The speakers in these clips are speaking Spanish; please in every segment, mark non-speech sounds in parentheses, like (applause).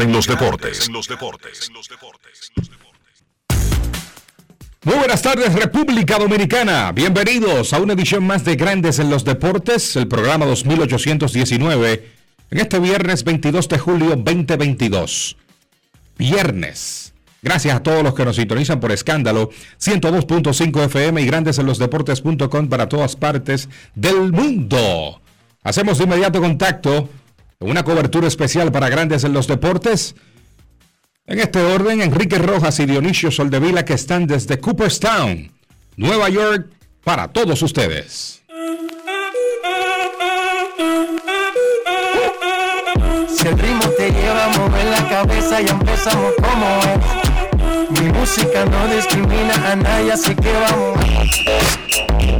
Grandes en los deportes. Muy buenas tardes República Dominicana, bienvenidos a una edición más de Grandes en los Deportes, el programa 2819, en este viernes 22 de julio 2022. Viernes. Gracias a todos los que nos sintonizan por escándalo, 102.5 FM y grandesenlosdeportes.com para todas partes del mundo. Hacemos de inmediato contacto una cobertura especial para grandes en los deportes. En este orden, Enrique Rojas y Dionisio Soldevila que están desde Cooperstown, Nueva York, para todos ustedes. Si el ritmo te lleva la cabeza y empezamos como es. Mi música no discrimina a nadie, así que vamos.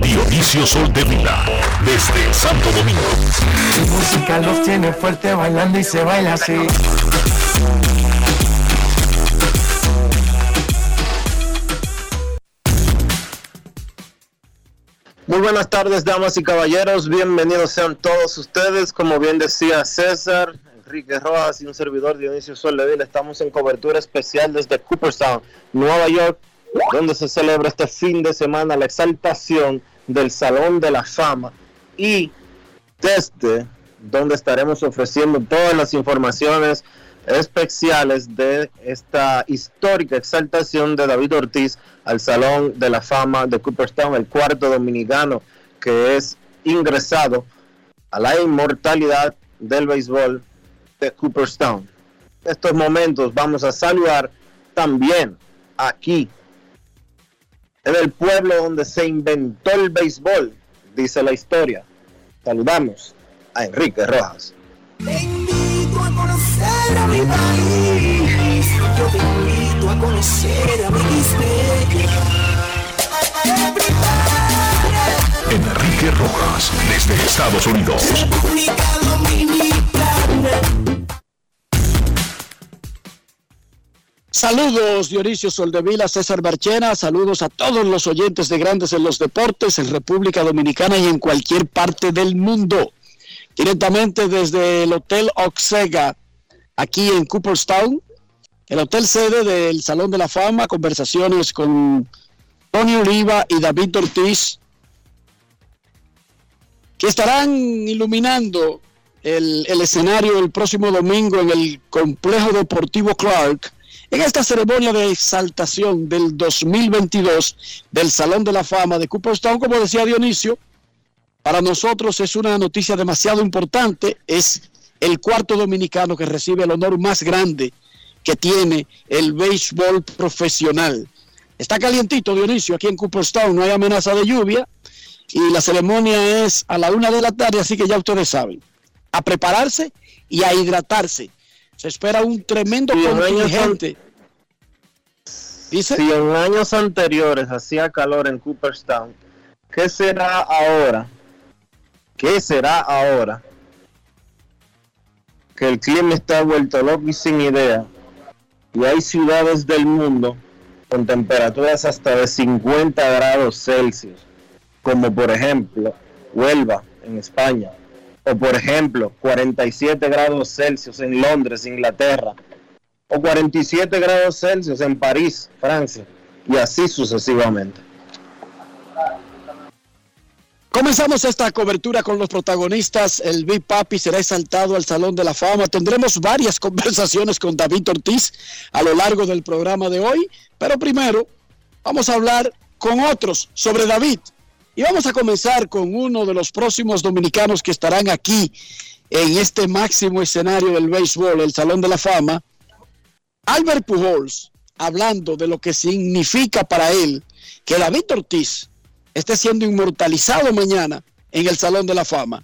Dionisio Soldevila, desde Santo Domingo. Mi música los tiene fuerte bailando y se baila así. Muy buenas tardes, damas y caballeros. Bienvenidos sean todos ustedes. Como bien decía César, Enrique Rojas y un servidor Dionisio Soldevila, estamos en cobertura especial desde Cooperstown, Nueva York, donde se celebra este fin de semana la exaltación del Salón de la Fama. Y desde donde estaremos ofreciendo todas las informaciones especiales de esta histórica exaltación de David Ortiz al Salón de la Fama de Cooperstown, el cuarto dominicano que es ingresado a la inmortalidad del béisbol de Cooperstown. En estos momentos vamos a saludar también aquí en el pueblo donde se inventó el béisbol, dice la historia. Saludamos a Enrique Rojas. Te invito a conocer a mi país. Yo te invito a conocer a mi Enrique Rojas, desde Estados Unidos. República Dominicana. Saludos Dionisio Soldevila, César Marchena, saludos a todos los oyentes de Grandes en los Deportes en República Dominicana y en cualquier parte del mundo. Directamente desde el Hotel Oxega, aquí en Cooperstown, el hotel sede del Salón de la Fama, conversaciones con Tony Oliva y David Ortiz, que estarán iluminando el, el escenario el próximo domingo en el Complejo Deportivo Clark en esta ceremonia de exaltación del 2022 del Salón de la Fama de Cooperstown, como decía Dionisio, para nosotros es una noticia demasiado importante. Es el cuarto dominicano que recibe el honor más grande que tiene el béisbol profesional. Está calientito, Dionisio, aquí en Cooperstown, no hay amenaza de lluvia y la ceremonia es a la una de la tarde, así que ya ustedes saben, a prepararse y a hidratarse se espera un tremendo Sí, contingente. Dice, Si en años anteriores hacía calor en Cooperstown, ¿qué será ahora? ¿Qué será ahora? Que el clima está vuelto loco y sin idea. Y hay ciudades del mundo con temperaturas hasta de 50 grados Celsius, como por ejemplo Huelva en España, o por ejemplo 47 grados Celsius en Londres, Inglaterra, o 47 grados Celsius en París, Francia, y así sucesivamente. Comenzamos esta cobertura con los protagonistas. El Big Papi será exaltado al Salón de la Fama. Tendremos varias (laughs) conversaciones con David Ortiz a lo largo del programa de hoy. Pero primero vamos a hablar con otros sobre David. Y vamos a comenzar con uno de los próximos dominicanos que estarán aquí en este máximo escenario del béisbol, el Salón de la Fama. Albert Pujols, hablando de lo que significa para él que David Ortiz esté siendo inmortalizado mañana en el Salón de la Fama.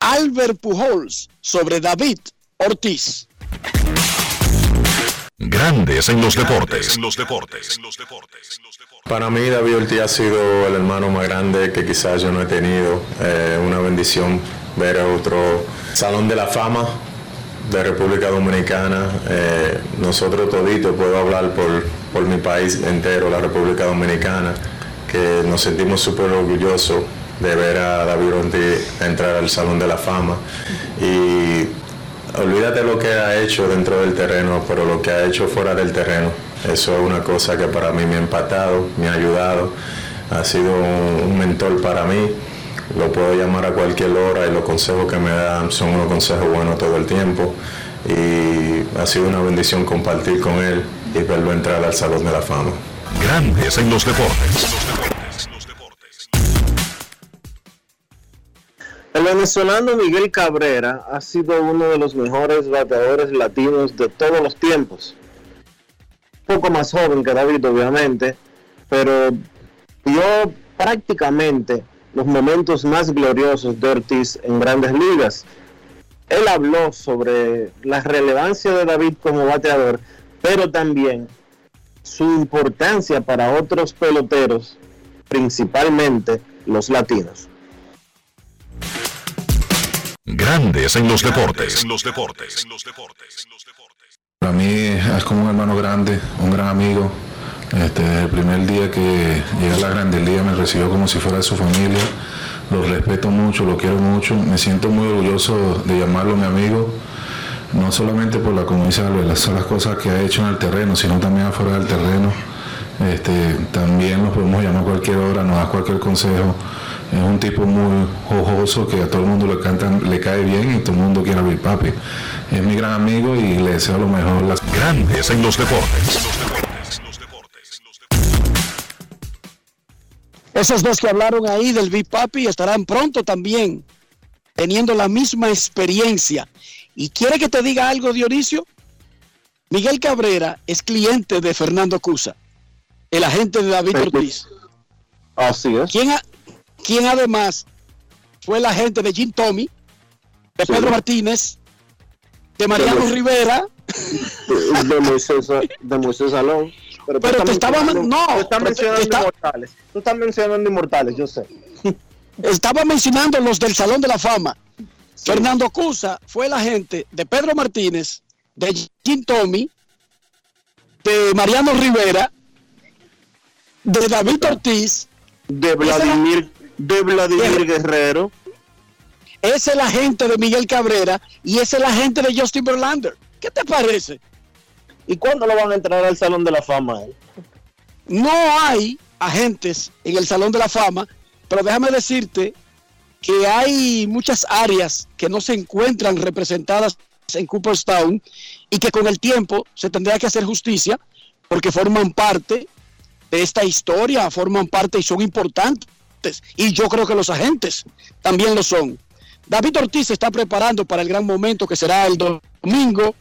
Albert Pujols sobre David Ortiz. Grandes en los deportes. En los deportes. Para mí David Ortiz ha sido el hermano más grande que quizás yo no he tenido. Eh, una bendición ver a otro Salón de la Fama de República Dominicana. Eh, nosotros toditos, puedo hablar por, por mi país entero, la República Dominicana que nos sentimos súper orgullosos de ver a David Ortiz entrar al Salón de la Fama. Y olvídate lo que ha hecho dentro del terreno, pero lo que ha hecho fuera del terreno. Eso es una cosa que para mí me ha empatado, me ha ayudado, ha sido un mentor para mí. Lo puedo llamar a cualquier hora y los consejos que me dan son unos consejos buenos todo el tiempo. Y ha sido una bendición compartir con él y verlo entrar al Salón de la Fama. Grandes en los deportes. El venezolano Miguel Cabrera ha sido uno de los mejores bateadores latinos de todos los tiempos. Poco más joven que David, obviamente, pero vio prácticamente los momentos más gloriosos de Ortiz en grandes ligas. Él habló sobre la relevancia de David como bateador, pero también su importancia para otros peloteros, principalmente los latinos. Grandes en los deportes. En los deportes. Para mí es como un hermano grande, un gran amigo. Este, el primer día que llegué a la Grande Liga me recibió como si fuera de su familia. Lo respeto mucho, lo quiero mucho. Me siento muy orgulloso de llamarlo mi amigo no solamente por la comunidad, las, las cosas que ha hecho en el terreno, sino también afuera del terreno. Este, también lo podemos llamar a cualquier hora, nos da cualquier consejo. Es un tipo muy jojoso que a todo el mundo le, cantan, le cae bien y todo el mundo quiere abrir papi. Es mi gran amigo y le deseo lo mejor. Las... Grandes en los deportes. Esos dos que hablaron ahí del Big Papi estarán pronto también teniendo la misma experiencia ¿Y quiere que te diga algo, Dionisio? Miguel Cabrera es cliente de Fernando Cusa, el agente de David Ortiz. Así es. ¿Quién, además fue el agente de Jim Tommy, de Pedro Martínez, de Mariano Rivera. De, Moisés, de Salón. Pero, te estaba no, tú estás mencionando inmortales. Tú estás mencionando inmortales, yo sé. Estaba mencionando los del Salón de la Fama. Fernando Cusa fue el agente de Pedro Martínez, de Jim Tommy, de Mariano Rivera, de David Ortiz, de Vladimir, de Vladimir Guerrero. Es el agente de Miguel Cabrera y es el agente de Justin Verlander. ¿Qué te parece? ¿Y cuándo lo van a entrar al Salón de la Fama? No hay agentes en el Salón de la Fama, pero déjame decirte que hay muchas áreas que no se encuentran representadas en Cooperstown y que con el tiempo se tendrá que hacer justicia porque forman parte de esta historia, forman parte y son importantes. Y yo creo que los agentes también lo son. David Ortiz se está preparando para el gran momento que será el domingo.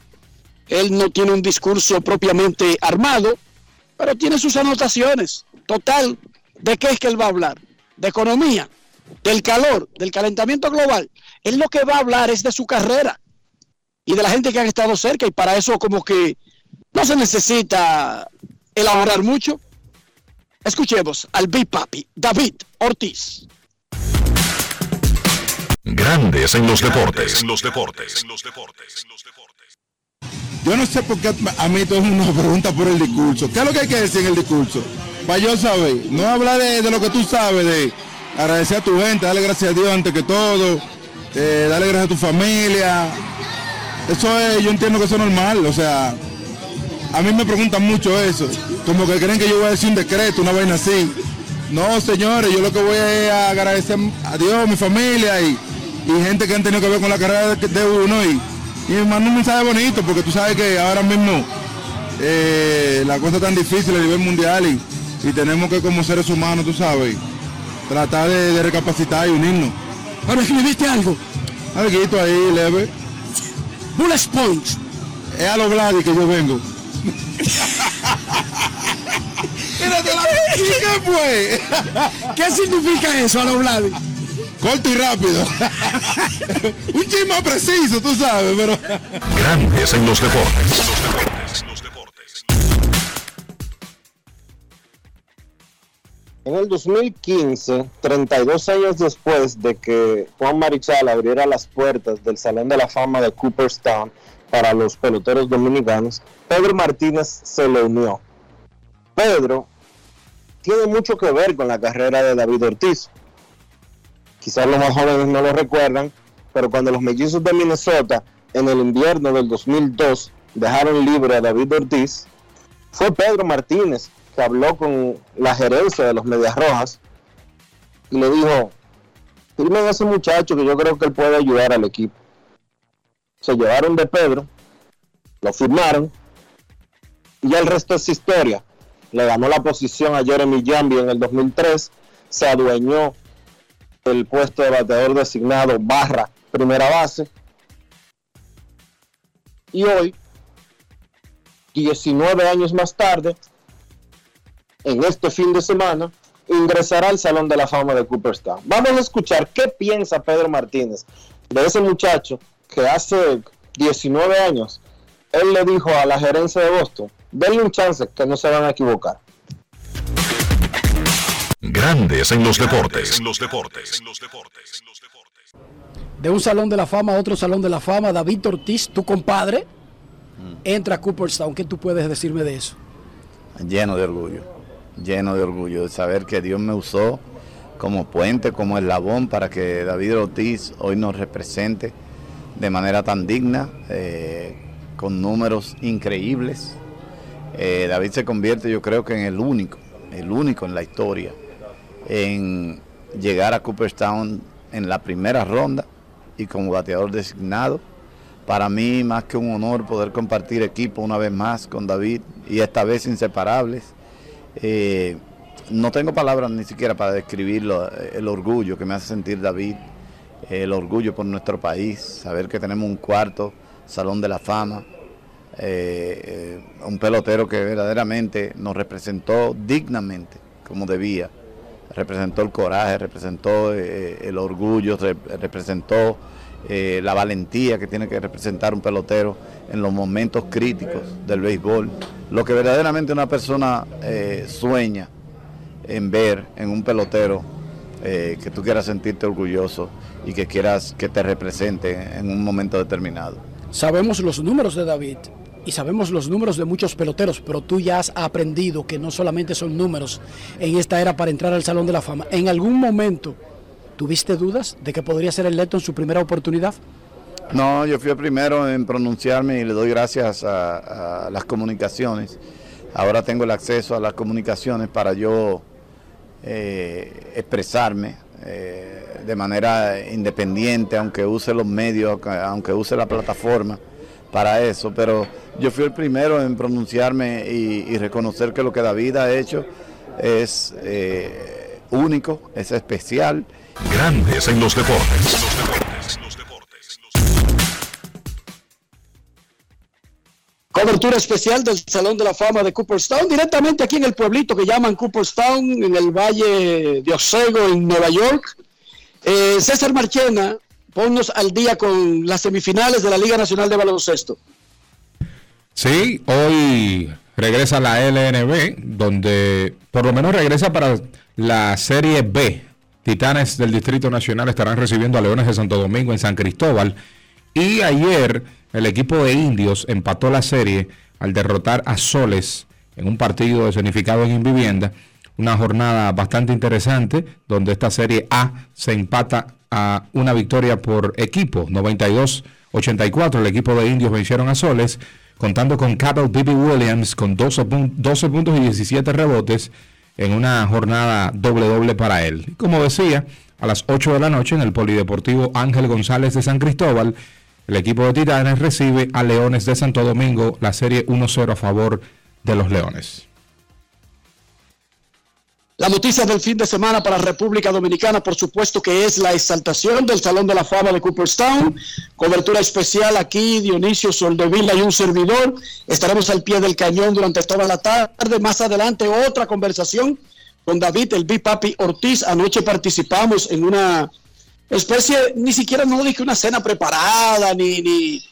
Él no tiene un discurso propiamente armado, pero tiene sus anotaciones. Total, ¿de qué es que él va a hablar? De economía, del calor, del calentamiento global, él lo que va a hablar es de su carrera y de la gente que ha estado cerca y para eso como que no se necesita elaborar mucho. Escuchemos al Big Papi, David Ortiz. Grandes en los deportes. En los deportes. Yo no sé por qué a mí todo el mundo me pregunta por el discurso. ¿Qué es lo que hay que decir en el discurso? Para yo saber, no hablar de, de lo que tú sabes, de agradecer a tu gente, darle gracias a Dios antes que todo, eh, darle gracias a tu familia. Eso es, yo entiendo que eso es normal, o sea, a mí me preguntan mucho eso, como que creen que yo voy a decir un decreto, una vaina así. No, señores, yo lo que voy es a agradecer a Dios, mi familia y, y gente que han tenido que ver con la carrera de, de uno y, y me mando un mensaje bonito porque tú sabes que ahora mismo eh, la cosa es tan difícil a nivel mundial y, y tenemos que como seres humanos, tú sabes, tratar de, de recapacitar y unirnos. Ahora escribiste algo. Algo ahí, leve. Bullet Point. Es a los Gladys que yo vengo. ¿Y qué fue? ¿Qué significa eso, a los Vladi? Corto y rápido. Un chisme más preciso, tú sabes, pero. Grandes en los deportes. En el 2015, 32 años después de que Juan Marichal abriera las puertas del Salón de la Fama de Cooperstown para los peloteros dominicanos, Pedro Martínez se le unió. Pedro tiene mucho que ver con la carrera de David Ortiz. Quizás los más jóvenes no lo recuerdan, pero cuando los mellizos de Minnesota en el invierno del 2002 dejaron libre a David Ortiz, fue Pedro Martínez que habló con la gerencia de los Medias Rojas y le dijo, firmen a ese muchacho que yo creo que él puede ayudar al equipo. Se llevaron de Pedro, lo firmaron y el resto es historia. Le ganó la posición a Jeremy Jambi en el 2003, se adueñó el puesto de bateador designado barra primera base y hoy, 19 años más tarde, en este fin de semana, ingresará al Salón de la Fama de Cooperstown. Vamos a escuchar qué piensa Pedro Martínez de ese muchacho que hace 19 años, él le dijo a la gerencia de Boston, denle un chance que no se van a equivocar. Grandes en los deportes. De un salón de la fama a otro salón de la fama, David Ortiz, tu compadre, entra a Cooperstown. ¿Qué tú puedes decirme de eso? Lleno de orgullo, lleno de orgullo de saber que Dios me usó como puente, como eslabón para que David Ortiz hoy nos represente de manera tan digna, eh, con números increíbles. Eh, David se convierte yo creo que en el único, el único en la historia en llegar a Cooperstown en la primera ronda y como bateador designado. Para mí más que un honor poder compartir equipo una vez más con David y esta vez inseparables. Eh, no tengo palabras ni siquiera para describir lo- el orgullo que me hace sentir David, el orgullo por nuestro país, saber que tenemos un cuarto Salón de la Fama, eh, eh, un pelotero que verdaderamente nos representó dignamente como debía, representó el coraje, representó eh, el orgullo, re- representó la valentía que tiene que representar un pelotero en los momentos críticos del béisbol, lo que verdaderamente una persona sueña en ver en un pelotero que tú quieras sentirte orgulloso y que quieras que te represente en un momento determinado. Sabemos los números de David y sabemos los números de muchos peloteros, pero tú ya has aprendido que no solamente son números en esta era para entrar al Salón de la Fama. ¿En algún momento tuviste dudas de que podría ser electo en su primera oportunidad? No, yo fui el primero en pronunciarme y le doy gracias a, a las comunicaciones. Ahora tengo el acceso a las comunicaciones para yo eh, expresarme eh, de manera independiente, aunque use los medios, aunque use la plataforma para eso. Pero yo fui el primero en pronunciarme y, reconocer que lo que David ha hecho es eh, único, es especial. Grandes en los deportes. Cobertura especial del Salón de la Fama de Cooperstown, directamente aquí en el pueblito que llaman Cooperstown, en el Valle de Osego, en Nueva York. Eh, César Marchena, ponnos al día con las semifinales de la Liga Nacional de Baloncesto. Sí, hoy regresa la LNB, donde por lo menos regresa para la Serie B. Titanes del Distrito Nacional estarán recibiendo a Leones de Santo Domingo en San Cristóbal. Y ayer el equipo de indios empató la serie al derrotar a Soles en un partido escenificado en Invivienda. Una jornada bastante interesante donde esta serie A se empata a una victoria por equipo. 92-84 el equipo de indios vencieron a Soles contando con Cabell B.B. Williams con 12, pun- 12 puntos y 17 rebotes. en una jornada doble doble para él. Como decía, a las 8 de la noche en el Polideportivo Ángel González de San Cristóbal, el equipo de Titanes recibe a Leones de Santo Domingo la serie 1-0 a favor de los Leones. La noticia del fin de semana para República Dominicana, por supuesto que es la exaltación del Salón de la Fama de Cooperstown. Cobertura especial aquí, Dionisio Soldevila y un servidor. Estaremos al pie del cañón durante toda la tarde. Más adelante, otra conversación con David, el Bipapi Ortiz. Anoche participamos en una especie, ni siquiera no dije una cena preparada, ni, ni,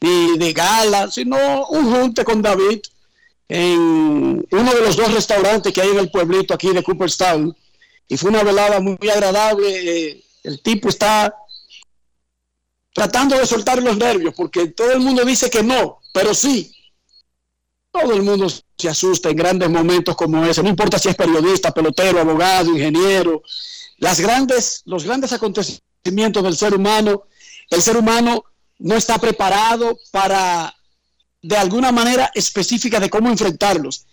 ni de gala, sino un junte con David en uno de los dos restaurantes que hay en el pueblito aquí de Cooperstown. Y fue una velada muy, agradable. El tipo está tratando de soltar los nervios porque todo el mundo dice que no, pero sí. Todo el mundo se asusta en grandes momentos como ese, no importa si es periodista, pelotero, abogado, ingeniero, las grandes, los grandes acontecimientos del ser humano, el ser humano no está preparado para de alguna manera específica de cómo enfrentarlos.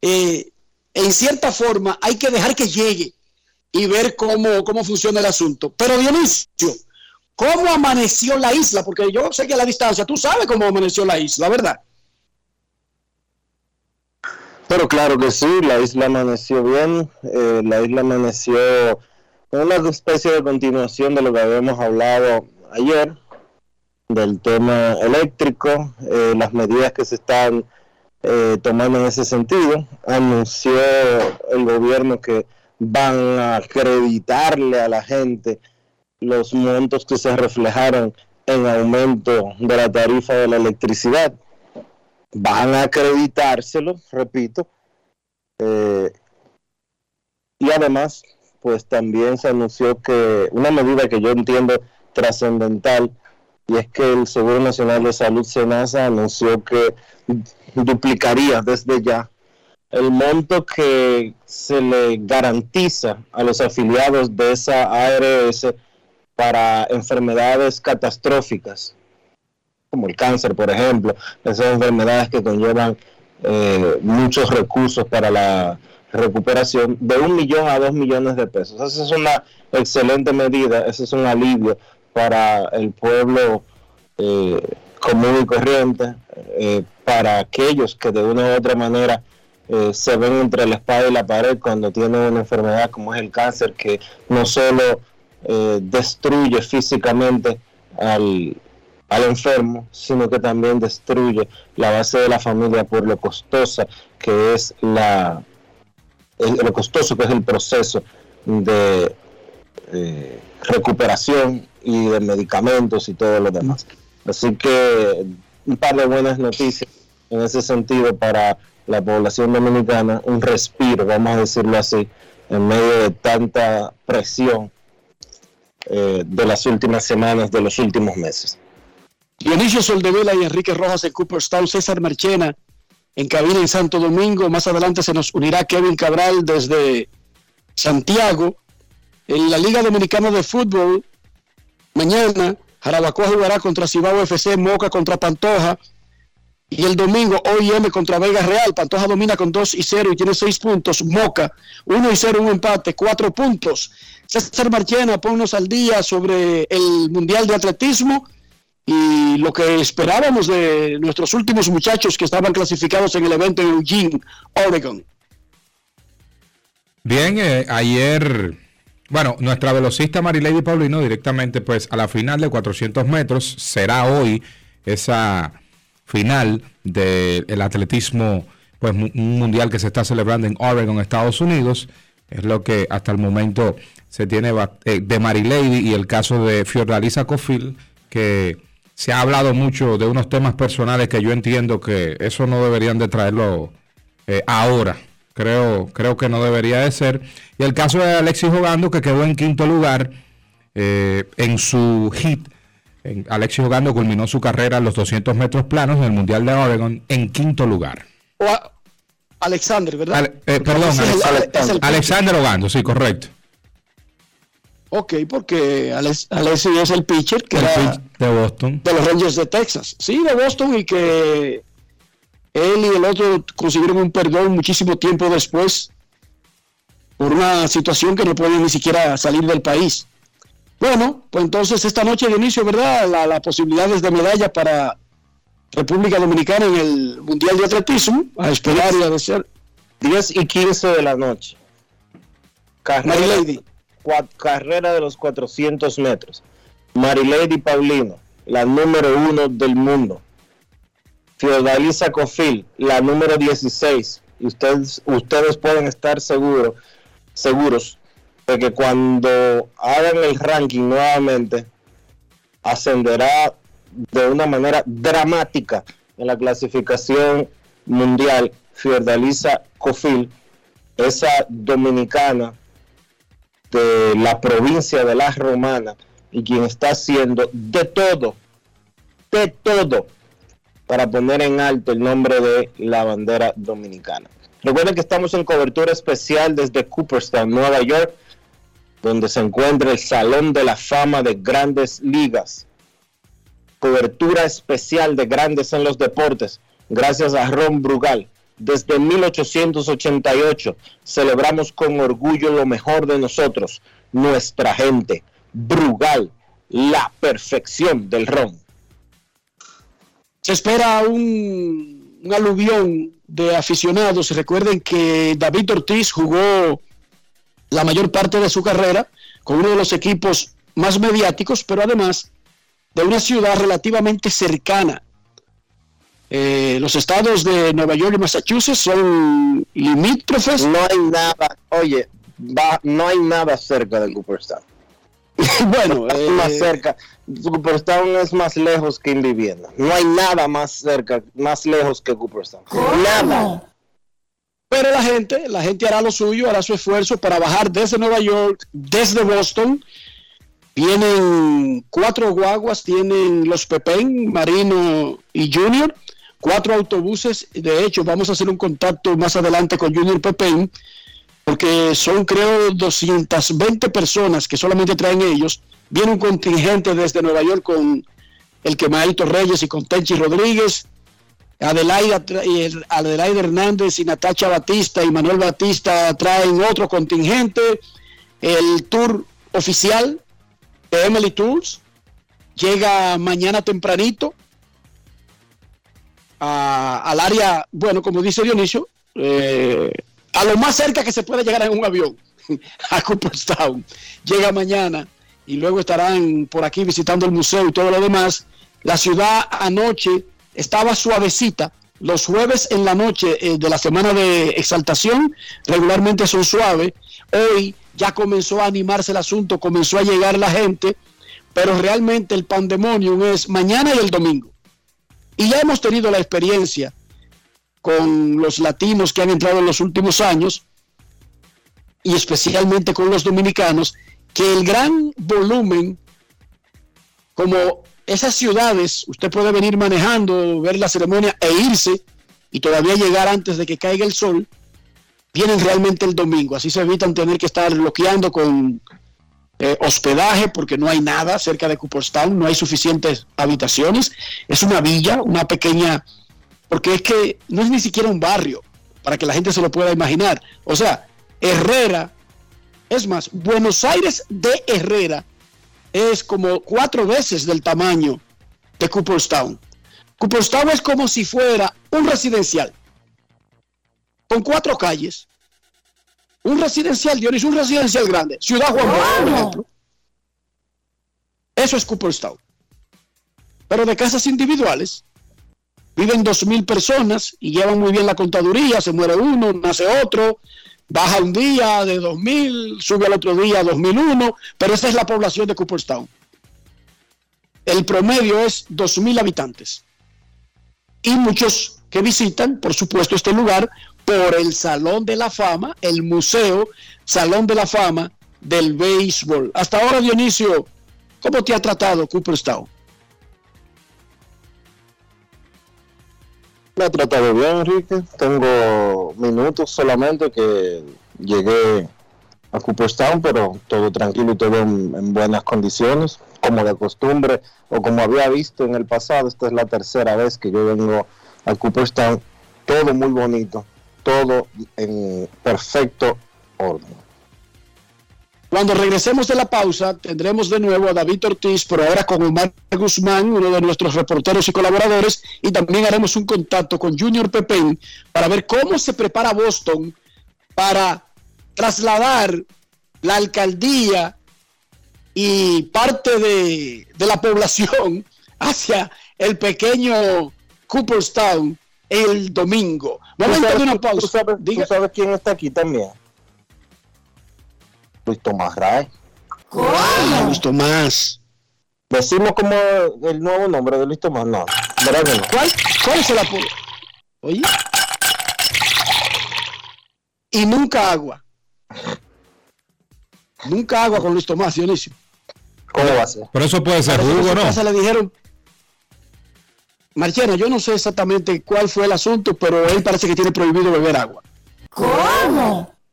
Eh, en cierta forma hay que dejar que llegue y ver cómo, cómo funciona el asunto. Pero Dionisio, ¿cómo amaneció la isla? Porque yo sé que a la distancia tú sabes cómo amaneció la isla, ¿verdad? Pero claro que sí, la isla amaneció bien, eh, la isla amaneció una especie de continuación de lo que habíamos hablado ayer, del tema eléctrico, eh, las medidas que se están eh, tomando en ese sentido. Anunció el gobierno que van a acreditarle a la gente los montos que se reflejaron en aumento de la tarifa de la electricidad. Van a acreditárselo, repito. Eh, y además, pues también se anunció que una medida que yo entiendo trascendental y es que el Seguro Nacional de Salud SENASA anunció que duplicaría desde ya el monto que se le garantiza a los afiliados de esa ARS para enfermedades catastróficas, como el cáncer, por ejemplo, esas enfermedades que conllevan eh, muchos recursos para la recuperación, de un millón a dos millones de pesos. Esa es una excelente medida, ese es un alivio para el pueblo eh, común y corriente, eh, para aquellos que de una u otra manera eh, se ven entre la espada y la pared cuando tienen una enfermedad como es el cáncer, que no solo destruye físicamente al, al enfermo, sino que también destruye la base de la familia por lo costosa que es la lo costoso que es el proceso de recuperación y de medicamentos y todo lo demás. Así que un par de buenas noticias en ese sentido para la población dominicana, un respiro, vamos a decirlo así, en medio de tanta presión eh, de las últimas semanas, de los últimos meses. Dionisio Soldevila y Enrique Rojas de Cooperstown, César Marchena en cabina en Santo Domingo. Más adelante se nos unirá Kevin Cabral desde Santiago. En la Liga Dominicana de Fútbol, Mañana Jarabacoa jugará contra Cibao FC, Moca contra Pantoja. Y el domingo OIM contra Vega Real. Pantoja domina con 2 y 0 y tiene 6 puntos. Moca 1 y 0, un empate, 4 puntos. César Marchena, ponnos al día sobre el Mundial de Atletismo y lo que esperábamos de nuestros últimos muchachos que estaban clasificados en el evento en Eugene, Oregon. Bien, eh, ayer bueno, nuestra velocista Marilady Paulino directamente pues a la final de 400 metros será hoy esa final del atletismo pues mundial que se está celebrando en Oregon, Estados Unidos. Es lo que hasta el momento se tiene eh, de Marilady y el caso de Fiordalisa Cofil, que se ha hablado mucho de unos temas personales que yo entiendo que eso no deberían de traerlo eh, ahora Creo, creo que no debería de ser. Y el caso de Alexis Jogando, que quedó en quinto lugar eh, en su hit. Alexis Jogando culminó su carrera en los 200 metros planos en el Mundial de Oregon en quinto lugar. Alexander, ¿verdad? Eh, perdón, Alexander Ogando, sí, correcto. Ok, porque Alexis es el pitcher que de Boston. De los Rangers de Texas. Sí, de Boston y que él y el otro consiguieron un perdón muchísimo tiempo después por una situación que no pueden ni siquiera salir del país. Bueno, pues entonces esta noche de inicio, ¿verdad? La, la posibilidades de medalla para República Dominicana en el Mundial de Atletismo, a esperar y a desear. 10 y 15 de la noche. Carrera, cua- carrera de los 400 metros. Marilady Paulino, la número uno del mundo. Fiordalisa Cofil, la número 16. Y ustedes, ustedes pueden estar seguros, seguros de que cuando hagan el ranking nuevamente, ascenderá de una manera dramática en la clasificación mundial Fiordalisa Cofil, esa dominicana de la provincia de La Romana y quien está haciendo de todo, de todo para poner en alto el nombre de la bandera dominicana. Recuerden que estamos en cobertura especial desde Cooperstown, Nueva York, donde se encuentra el Salón de la Fama de Grandes Ligas. Cobertura especial de Grandes en los Deportes, gracias a Ron Brugal. Desde 1888 celebramos con orgullo lo mejor de nosotros, nuestra gente. Brugal, la perfección del ron. Se espera un, un aluvión de aficionados. Recuerden que David Ortiz jugó la mayor parte de su carrera con uno de los equipos más mediáticos, pero además de una ciudad relativamente cercana. Eh, los estados de Nueva York y Massachusetts son limítrofes. No hay nada, oye, va, no hay nada cerca de Cooperstown. (laughs) bueno, Es más eh, cerca. Cooperstown es más lejos que en vivienda. No hay nada más cerca, más lejos que Cooperstown. Nada. Pero la gente, la gente hará lo suyo, hará su esfuerzo para bajar desde Nueva York, desde Boston. Vienen cuatro guaguas, tienen los Pepén, Marino y Junior, cuatro autobuses. De hecho, vamos a hacer un contacto más adelante con Junior Pepén, porque son creo 220 personas que solamente traen ellos. Viene un contingente desde Nueva York con el Quemadito Reyes y con Tenchi Rodríguez. Adelaida, Adelaida Hernández y Natacha Batista y Manuel Batista traen otro contingente. El tour oficial de Emily Tours llega mañana tempranito a- al área, bueno, como dice Dionisio, eh, a lo más cerca que se puede llegar en un avión, (laughs) a Cooperstown. Llega mañana y luego estarán por aquí visitando el museo y todo lo demás. La ciudad anoche estaba suavecita. Los jueves en la noche eh, de la semana de exaltación regularmente son suaves. Hoy ya comenzó a animarse el asunto, comenzó a llegar la gente, pero realmente el pandemonium es mañana y el domingo. Y ya hemos tenido la experiencia con los latinos que han entrado en los últimos años y especialmente con los dominicanos, que el gran volumen, como esas ciudades, usted puede venir manejando, ver la ceremonia e irse y todavía llegar antes de que caiga el sol, vienen realmente el domingo. Así se evitan tener que estar bloqueando con eh, hospedaje porque no hay nada cerca de Cooperstown, no hay suficientes habitaciones. Es una villa, una pequeña, porque es que no es ni siquiera un barrio, para que la gente se lo pueda imaginar. O sea, Herrera, es más, Buenos Aires de Herrera es como cuatro veces del tamaño de Cooperstown. Cooperstown es como si fuera un residencial con cuatro calles. Un residencial, Dionis, un residencial grande. Ciudad Juan por ejemplo. Eso es Cooperstown. Pero de casas individuales, viven dos mil personas y llevan muy bien la contaduría. Se muere uno, nace otro, baja un día de 2000, sube al otro día a 2001, pero esa es la población de Cooperstown. El promedio es 2.000 habitantes. Y muchos que visitan, por supuesto, este lugar por el Salón de la Fama, el Museo Salón de la Fama del Béisbol. Hasta ahora, Dionisio, ¿cómo te ha tratado Cooperstown? Me ha tratado bien, Enrique. Tengo minutos solamente que llegué a Cooperstown, pero todo tranquilo y todo en, en buenas condiciones, como de costumbre o como había visto en el pasado. Esta es la tercera vez que yo vengo a Cooperstown. Todo muy bonito, todo en perfecto orden. Cuando regresemos de la pausa, tendremos de nuevo a David Ortiz, pero ahora con Omar Guzmán, uno de nuestros reporteros y colaboradores, y también haremos un contacto con Junior Pepén para ver cómo se prepara Boston para trasladar la alcaldía y parte de, de la población (laughs) hacia el pequeño Cooperstown el domingo. Una pausa. ¿Tú sabes, tú sabes quién está aquí también? Luis Tomás Rae. Ah, Luis Tomás. Decimos como el nuevo nombre de Luis Tomás, no. ¿Verdad que no? ¿Cuál? ¿Cuál se la pone? Oye. Y nunca agua. Nunca agua con Luis Tomás, Dionisio. ¿Cómo va a ser? Pero eso puede ser su ¿no? casa le dijeron, Marchena, yo no sé exactamente cuál fue el asunto, pero él parece que tiene prohibido beber agua.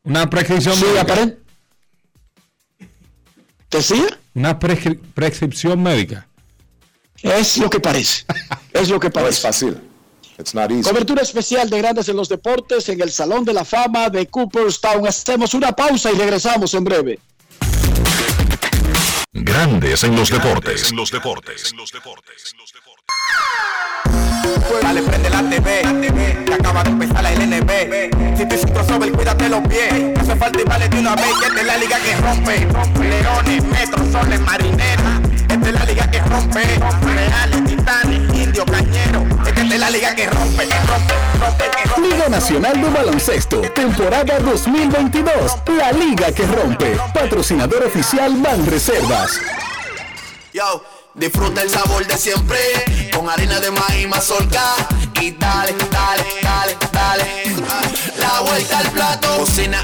Una prescripción Sí, médica. aparente. ¿Decía? Una prescri- prescripción médica. Es lo que parece. (laughs) Es lo que parece. fácil. It's not easy. Cobertura especial de Grandes en los Deportes en el Salón de la Fama de Cooperstown. Hacemos una pausa y regresamos en breve. Grandes en los deportes. En los deportes. En los deportes. Dale, prende la TV, la TV, que acaba de empezar la LNB. Si te hiciste un crossover, cuídate los pies. No hace falta y vale de una vez, que es la liga que rompe. Leones, metros, soles, marineros. Esta es la liga que rompe. Reales, titanes, indios, cañeros. Esta es la liga que rompe, que rompe, rompe, que rompe. Liga Nacional de Baloncesto, temporada 2022. La liga que rompe. Patrocinador oficial Banreservas. Yo, disfruta el sabor de siempre con harina de maíz mazorca y dale, dale, dale, dale. La vuelta al plato, cocina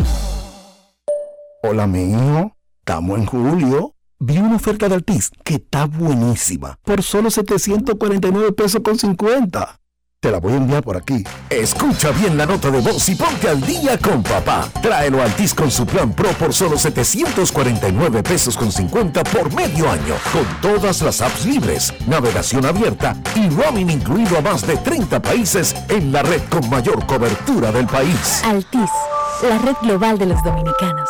Hola, mi hijo. Estamos en julio. Vi una oferta de Altis que está buenísima. Por solo 749 pesos con 50. Te la voy a enviar por aquí. Escucha bien la nota de voz y ponte al día con papá. Tráelo a Altis con su plan Pro por solo 749 pesos con 50 por medio año. Con todas las apps libres, navegación abierta y roaming incluido a más de 30 países en la red con mayor cobertura del país. Altis, la red global de los dominicanos.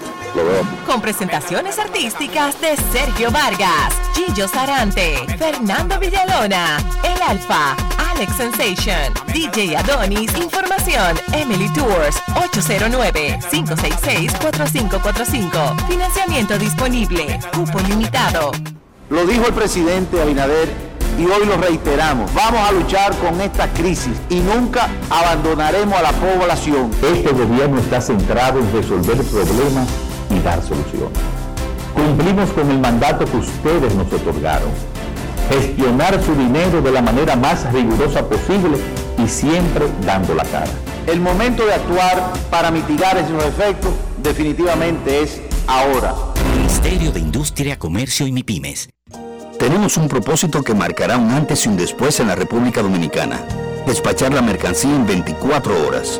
Lo veo. Con presentaciones artísticas de Sergio Vargas, Gillo Sarante, Fernando Villalona, El Alfa, Alex Sensation, DJ Adonis, Información, Emily Tours, 809-566-4545. Financiamiento disponible, cupo limitado. Lo dijo el presidente Abinader y hoy lo reiteramos. Vamos a luchar con esta crisis y nunca abandonaremos a la población. Este gobierno está centrado en resolver problemas y dar soluciones. Cumplimos con el mandato que ustedes nos otorgaron. Gestionar su dinero de la manera más rigurosa posible y siempre dando la cara. El momento de actuar para mitigar esos efectos definitivamente es ahora. Ministerio de Industria, Comercio y MIPIMES. Tenemos un propósito que marcará un antes y un después en la República Dominicana. Despachar la mercancía en 24 horas.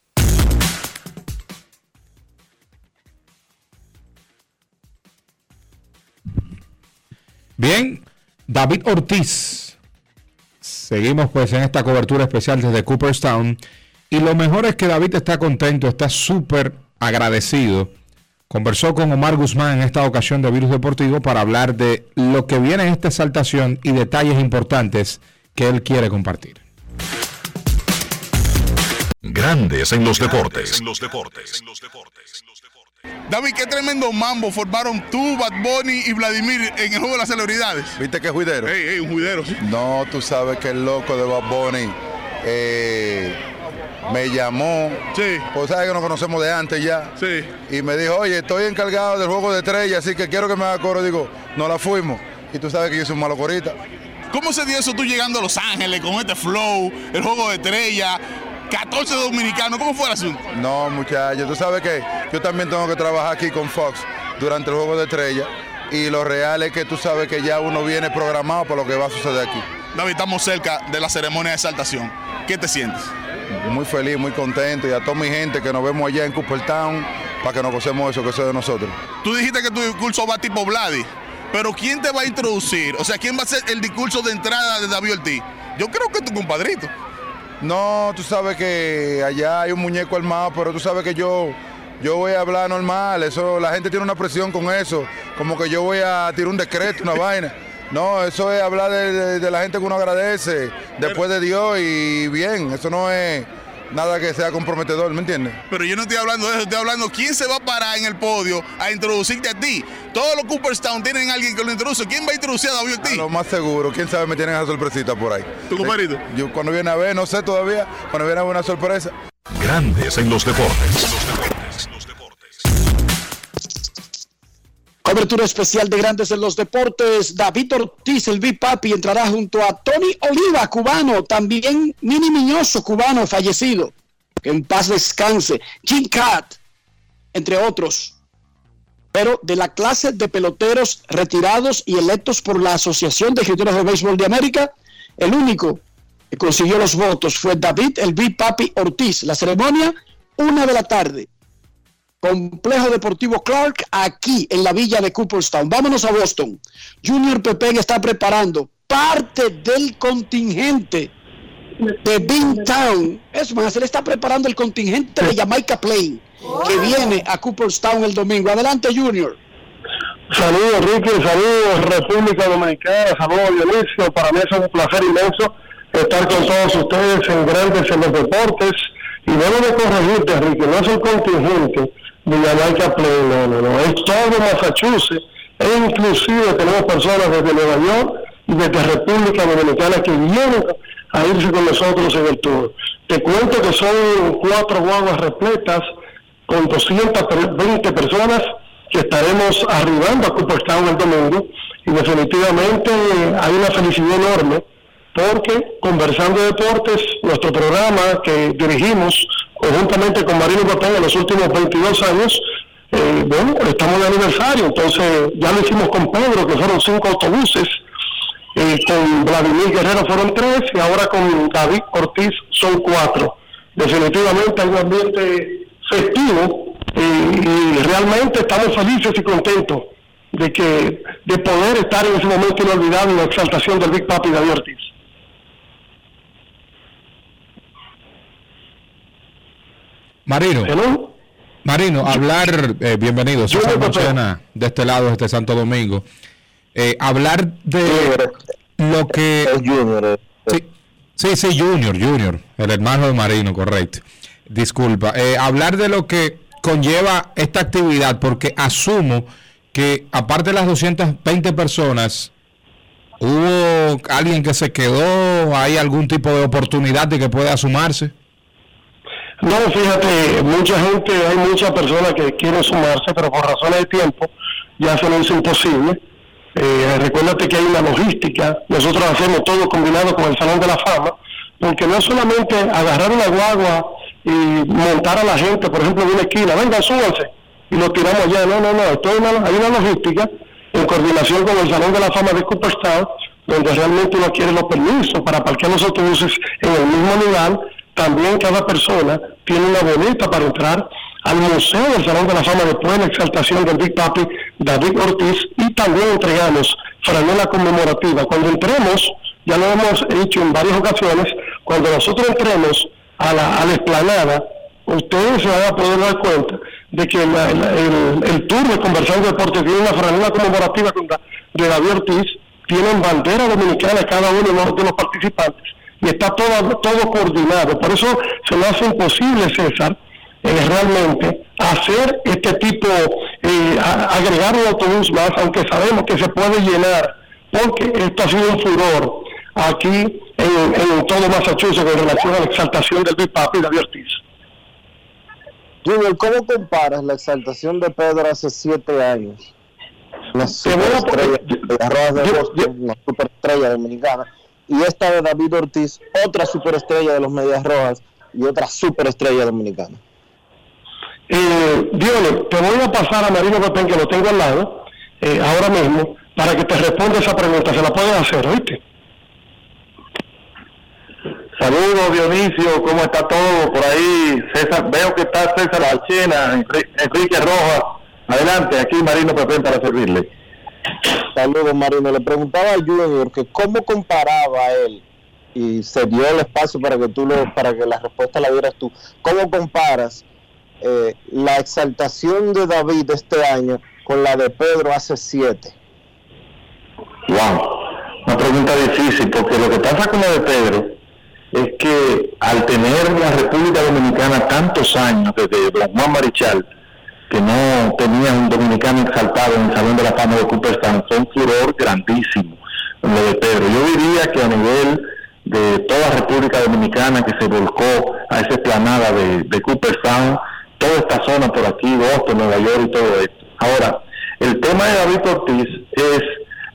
Bien, David Ortiz. Seguimos pues en esta cobertura especial desde Cooperstown. Y lo mejor es que David está contento, está súper agradecido. Conversó con Omar Guzmán en esta ocasión de Virus Deportivo para hablar de lo que viene en esta exaltación y detalles importantes que él quiere compartir. Grandes en los deportes. David, qué tremendo mambo formaron tú, Bad Bunny y Vladimir en el juego de las celebridades. ¿Viste qué juidero? Ey, ey, un juidero, sí. No, tú sabes que el loco de Bad Bunny eh, me llamó. Sí. Pues sabes que nos conocemos de antes ya. Sí. Y me dijo, oye, estoy encargado del juego de estrella, así que quiero que me haga coro. Digo, no la fuimos. Y tú sabes que yo soy un malo corita. ¿Cómo se dio eso tú llegando a Los Ángeles con este flow, el juego de estrella? 14 dominicanos, ¿cómo fue el asunto? No, muchachos, tú sabes que yo también tengo que trabajar aquí con Fox durante el juego de estrella. Y lo real es que tú sabes que ya uno viene programado por lo que va a suceder aquí. David, estamos cerca de la ceremonia de exaltación. ¿Qué te sientes? Muy feliz, muy contento. Y a toda mi gente que nos vemos allá en Cooperstown para que nos gocemos eso, que eso es de nosotros. Tú dijiste que tu discurso va tipo Vladi. Pero ¿quién te va a introducir? O sea, ¿quién va a ser el discurso de entrada de David Ortiz? Yo creo que tu compadrito. No, tú sabes que allá hay un muñeco armado, pero tú sabes que yo, yo voy a hablar normal. Eso, la gente tiene una presión con eso. Como que yo voy a tirar un decreto, una (laughs) vaina. No, eso es hablar de, de la gente que uno agradece, después de Dios y bien. Eso no es nada que sea comprometedor, ¿me entiendes? Pero yo no estoy hablando de eso, estoy hablando quién se va a parar en el podio a introducirte a ti. Todos los Cooperstown tienen a alguien que lo introduce. ¿Quién va a introducir a David Ortiz? Lo más seguro, quién sabe, me tienen esa sorpresita por ahí. ¿Tu compadrito? Yo cuando viene a ver, no sé todavía, cuando viene a ver una sorpresa. Grandes en los deportes. Cobertura especial de Grandes en los Deportes. David Ortiz, el Big Papi, entrará junto a Tony Oliva, cubano, también Mini Miñoso, cubano, fallecido. En paz descanse. Jim Cat, entre otros. Pero de la clase de peloteros retirados y electos por la Asociación de Escritores de Béisbol de América, el único que consiguió los votos fue David el Big Papi Ortiz. La ceremonia, una de la tarde. Complejo Deportivo Clark, aquí en la villa de Cooperstown. Vámonos a Boston. Junior Pepe está preparando parte del contingente de Town. Es más, él está preparando el contingente de Jamaica Plain, que viene a Cooperstown el domingo. Adelante, Junior. Saludos, Ricky. Saludos, República Dominicana. Saludos, Dionisio. Para mí es un placer inmenso estar con todos ustedes en Grandes en los Deportes. Y debo de corregirte, Ricky, no es un contingente de Jamaica Play, no, no, no, es todo Massachusetts, e inclusive tenemos personas desde Nueva York y desde República Dominicana que vienen a irse con nosotros en el tour. Te cuento que son cuatro guaguas repletas con 220 personas que estaremos arribando a Cooperstown el domingo y definitivamente hay una felicidad enorme porque Conversando de Deportes, nuestro programa que dirigimos conjuntamente con Marino Papel en los últimos 22 años, eh, bueno, estamos de aniversario, entonces ya lo hicimos con Pedro, que fueron cinco autobuses, eh, con Vladimir Guerrero fueron tres y ahora con David Ortiz son cuatro. Definitivamente hay un ambiente festivo y realmente estamos felices y contentos de que de poder estar en ese momento inolvidable en la exaltación del Big Papi David Ortiz. Marino. Marino, hablar, eh, bienvenido, César de este lado, de este Santo Domingo. Eh, hablar de lo que... Junior. Sí, sí, sí, Junior, Junior, el hermano de Marino, correcto. Disculpa. Eh, hablar de lo que conlleva esta actividad, porque asumo que aparte de las 220 personas, hubo alguien que se quedó, hay algún tipo de oportunidad de que pueda sumarse. No, fíjate, mucha gente, hay muchas personas que quieren sumarse, pero por razones de tiempo ya se nos hizo imposible. Eh, recuérdate que hay una logística, nosotros hacemos todo combinado con el Salón de la Fama, porque no es solamente agarrar una guagua y montar a la gente, por ejemplo, en una esquina, venga, súbanse, y lo tiramos allá. No, no, no, esto hay una logística en coordinación con el Salón de la Fama de Cooperstown, donde realmente uno quiere los permisos para parquear los autobuses en el mismo lugar también cada persona tiene una boleta para entrar al Museo del Salón de la Fama después de la exaltación del Big Papi David Ortiz y también entregamos franela conmemorativa. Cuando entremos, ya lo hemos dicho en varias ocasiones, cuando nosotros entremos a la, a la esplanada, ustedes se van a poder dar cuenta de que el, el, tour de Conversando Deportes tiene una franela conmemorativa de David Ortiz, tienen bandera dominicana cada uno de los, participantes y está todo, todo coordinado. Por eso se nos hace imposible, César, eh, realmente hacer este tipo, eh, agregar un autobús más, aunque sabemos que se puede llenar, porque esto ha sido un furor aquí en, en todo Massachusetts en relación a la exaltación del Big Papi David Ortiz. Junior, ¿cómo comparas la exaltación de Pedro hace siete años? La superestrella de superestrella dominicana, y esta de David Ortiz, otra superestrella de los Medias Rojas y otra superestrella dominicana. Eh, te voy a pasar a Marino Pepén, que lo tengo al lado, eh, ahora mismo, para que te responda esa pregunta. Se la pueden hacer, ¿oíste? Saludos Dionisio, ¿cómo está todo por ahí? César, veo que está César Alchena, Enrique Rojas. Adelante, aquí Marino Pepén para servirle. Saludos Marino, le preguntaba a Junior que cómo comparaba él y se dio el espacio para que tú lo, para que la respuesta la dieras tú. ¿Cómo comparas eh, la exaltación de David este año con la de Pedro hace siete? Wow, una pregunta difícil porque lo que pasa con la de Pedro es que al tener la República Dominicana tantos años, desde Don Juan Marichal, que no tenía un dominicano exaltado en el Salón de la Fama de Cooperstown, fue un furor grandísimo lo de Pedro. Yo diría que a nivel de toda República Dominicana que se volcó a esa esplanada de, de Cooperstown, toda esta zona por aquí, Boston, Nueva York y todo esto. Ahora, el tema de David Ortiz es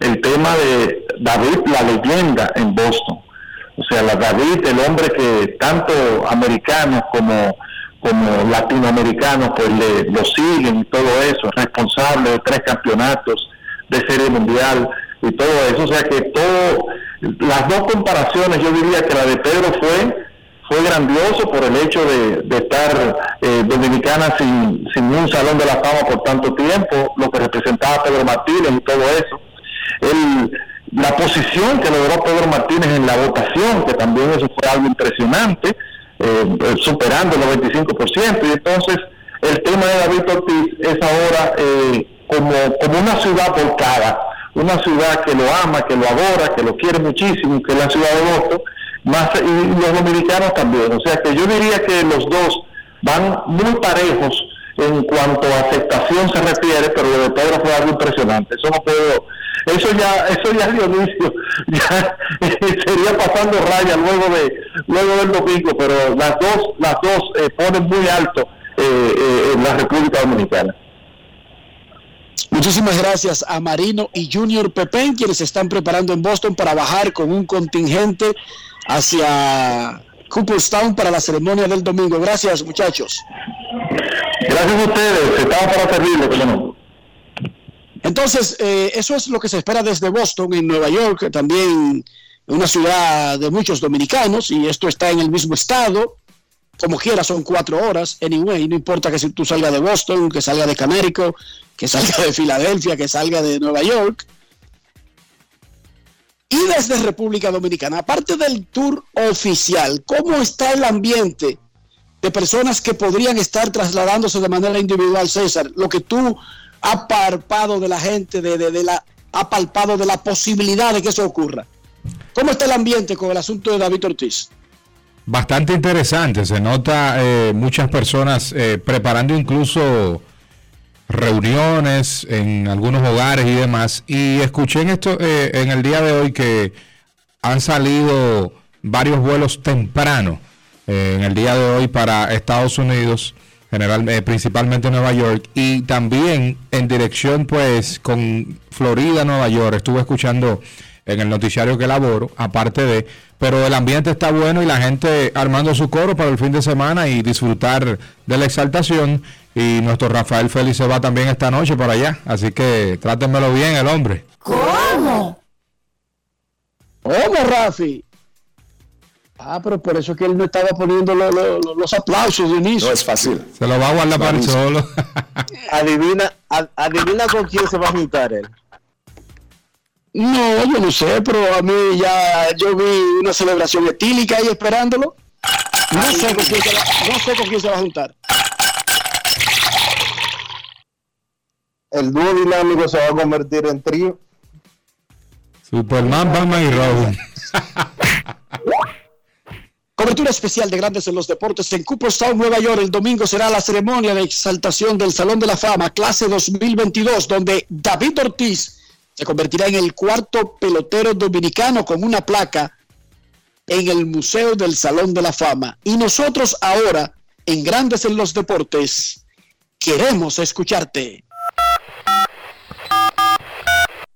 el tema de David, la leyenda en Boston. O sea, la David, el hombre que tanto americanos como, como latinoamericanos pues le, lo siguen y todo eso, responsable de tres campeonatos de serie mundial y todo eso. O sea que todo, las dos comparaciones, yo diría que la de Pedro fue fue grandioso por el hecho de, estar eh, dominicana sin, sin un salón de la fama por tanto tiempo, lo que representaba Pedro Martínez y todo eso. El, la posición que logró Pedro Martínez en la votación, que también eso fue algo impresionante, eh, eh, superando el 25%, y entonces el tema de David Ortiz es ahora eh, como, como una ciudad volcada, una ciudad que lo ama, que lo adora, que lo quiere muchísimo, que es la ciudad de Boston, más, y los dominicanos también. O sea que yo diría que los dos van muy parejos en cuanto a aceptación se refiere, pero lo de Pedro fue algo impresionante. Eso no puedo eso ya, eso ya Dionisio, (laughs) ya sería pasando raya luego de, luego del domingo, pero las dos, las dos eh, ponen muy alto eh, eh, en la República Dominicana. Muchísimas gracias a Marino y Junior Pepén, quienes se están preparando en Boston para bajar con un contingente hacia Cooperstown para la ceremonia del domingo. Gracias, muchachos. Gracias a ustedes, estamos para servirles, no. Entonces, eh, eso es lo que se espera desde Boston, en Nueva York, también una ciudad de muchos dominicanos, y esto está en el mismo estado. Como quiera, son cuatro horas, anyway, no importa que si tú salgas de Boston, que salga de Connecticut, que salga de Filadelfia, que salga de Nueva York. Y desde República Dominicana, aparte del tour oficial, ¿cómo está el ambiente de personas que podrían estar trasladándose de manera individual, César? Lo que tú ha palpado de la gente, de, de, la, ha palpado de la posibilidad de que eso ocurra. ¿Cómo está el ambiente con el asunto de David Ortiz? Bastante interesante, se nota eh, muchas personas eh, preparando incluso reuniones en algunos hogares y demás. Y escuché en esto eh, en el día de hoy que han salido varios vuelos temprano en el día de hoy para Estados Unidos general, eh, principalmente Nueva York, y también en dirección pues con Florida, Nueva York. Estuve escuchando en el noticiario que elaboro, aparte de, pero el ambiente está bueno y la gente armando su coro para el fin de semana y disfrutar de la exaltación. Y nuestro Rafael Félix se va también esta noche para allá, así que trátenmelo bien el hombre. ¿Cómo? ¿Cómo, Rafi? Ah, pero por eso es que él no estaba poniendo los aplausos de inicio. No es fácil. Se lo va a guardar para el solo. (laughs) adivina, adivina con quién se va a juntar él. No, yo no sé, pero a mí ya yo vi una celebración etílica ahí esperándolo. No sé con quién se va, no sé con quién se va a juntar. El dúo dinámico se va a convertir en trío. Superman, Batman y Robin. (laughs) Cobertura especial de Grandes en los Deportes en Cooperstown, Nueva York. El domingo será la ceremonia de exaltación del Salón de la Fama, clase 2022, donde David Ortiz se convertirá en el cuarto pelotero dominicano con una placa en el Museo del Salón de la Fama. Y nosotros ahora, en Grandes en los Deportes, queremos escucharte.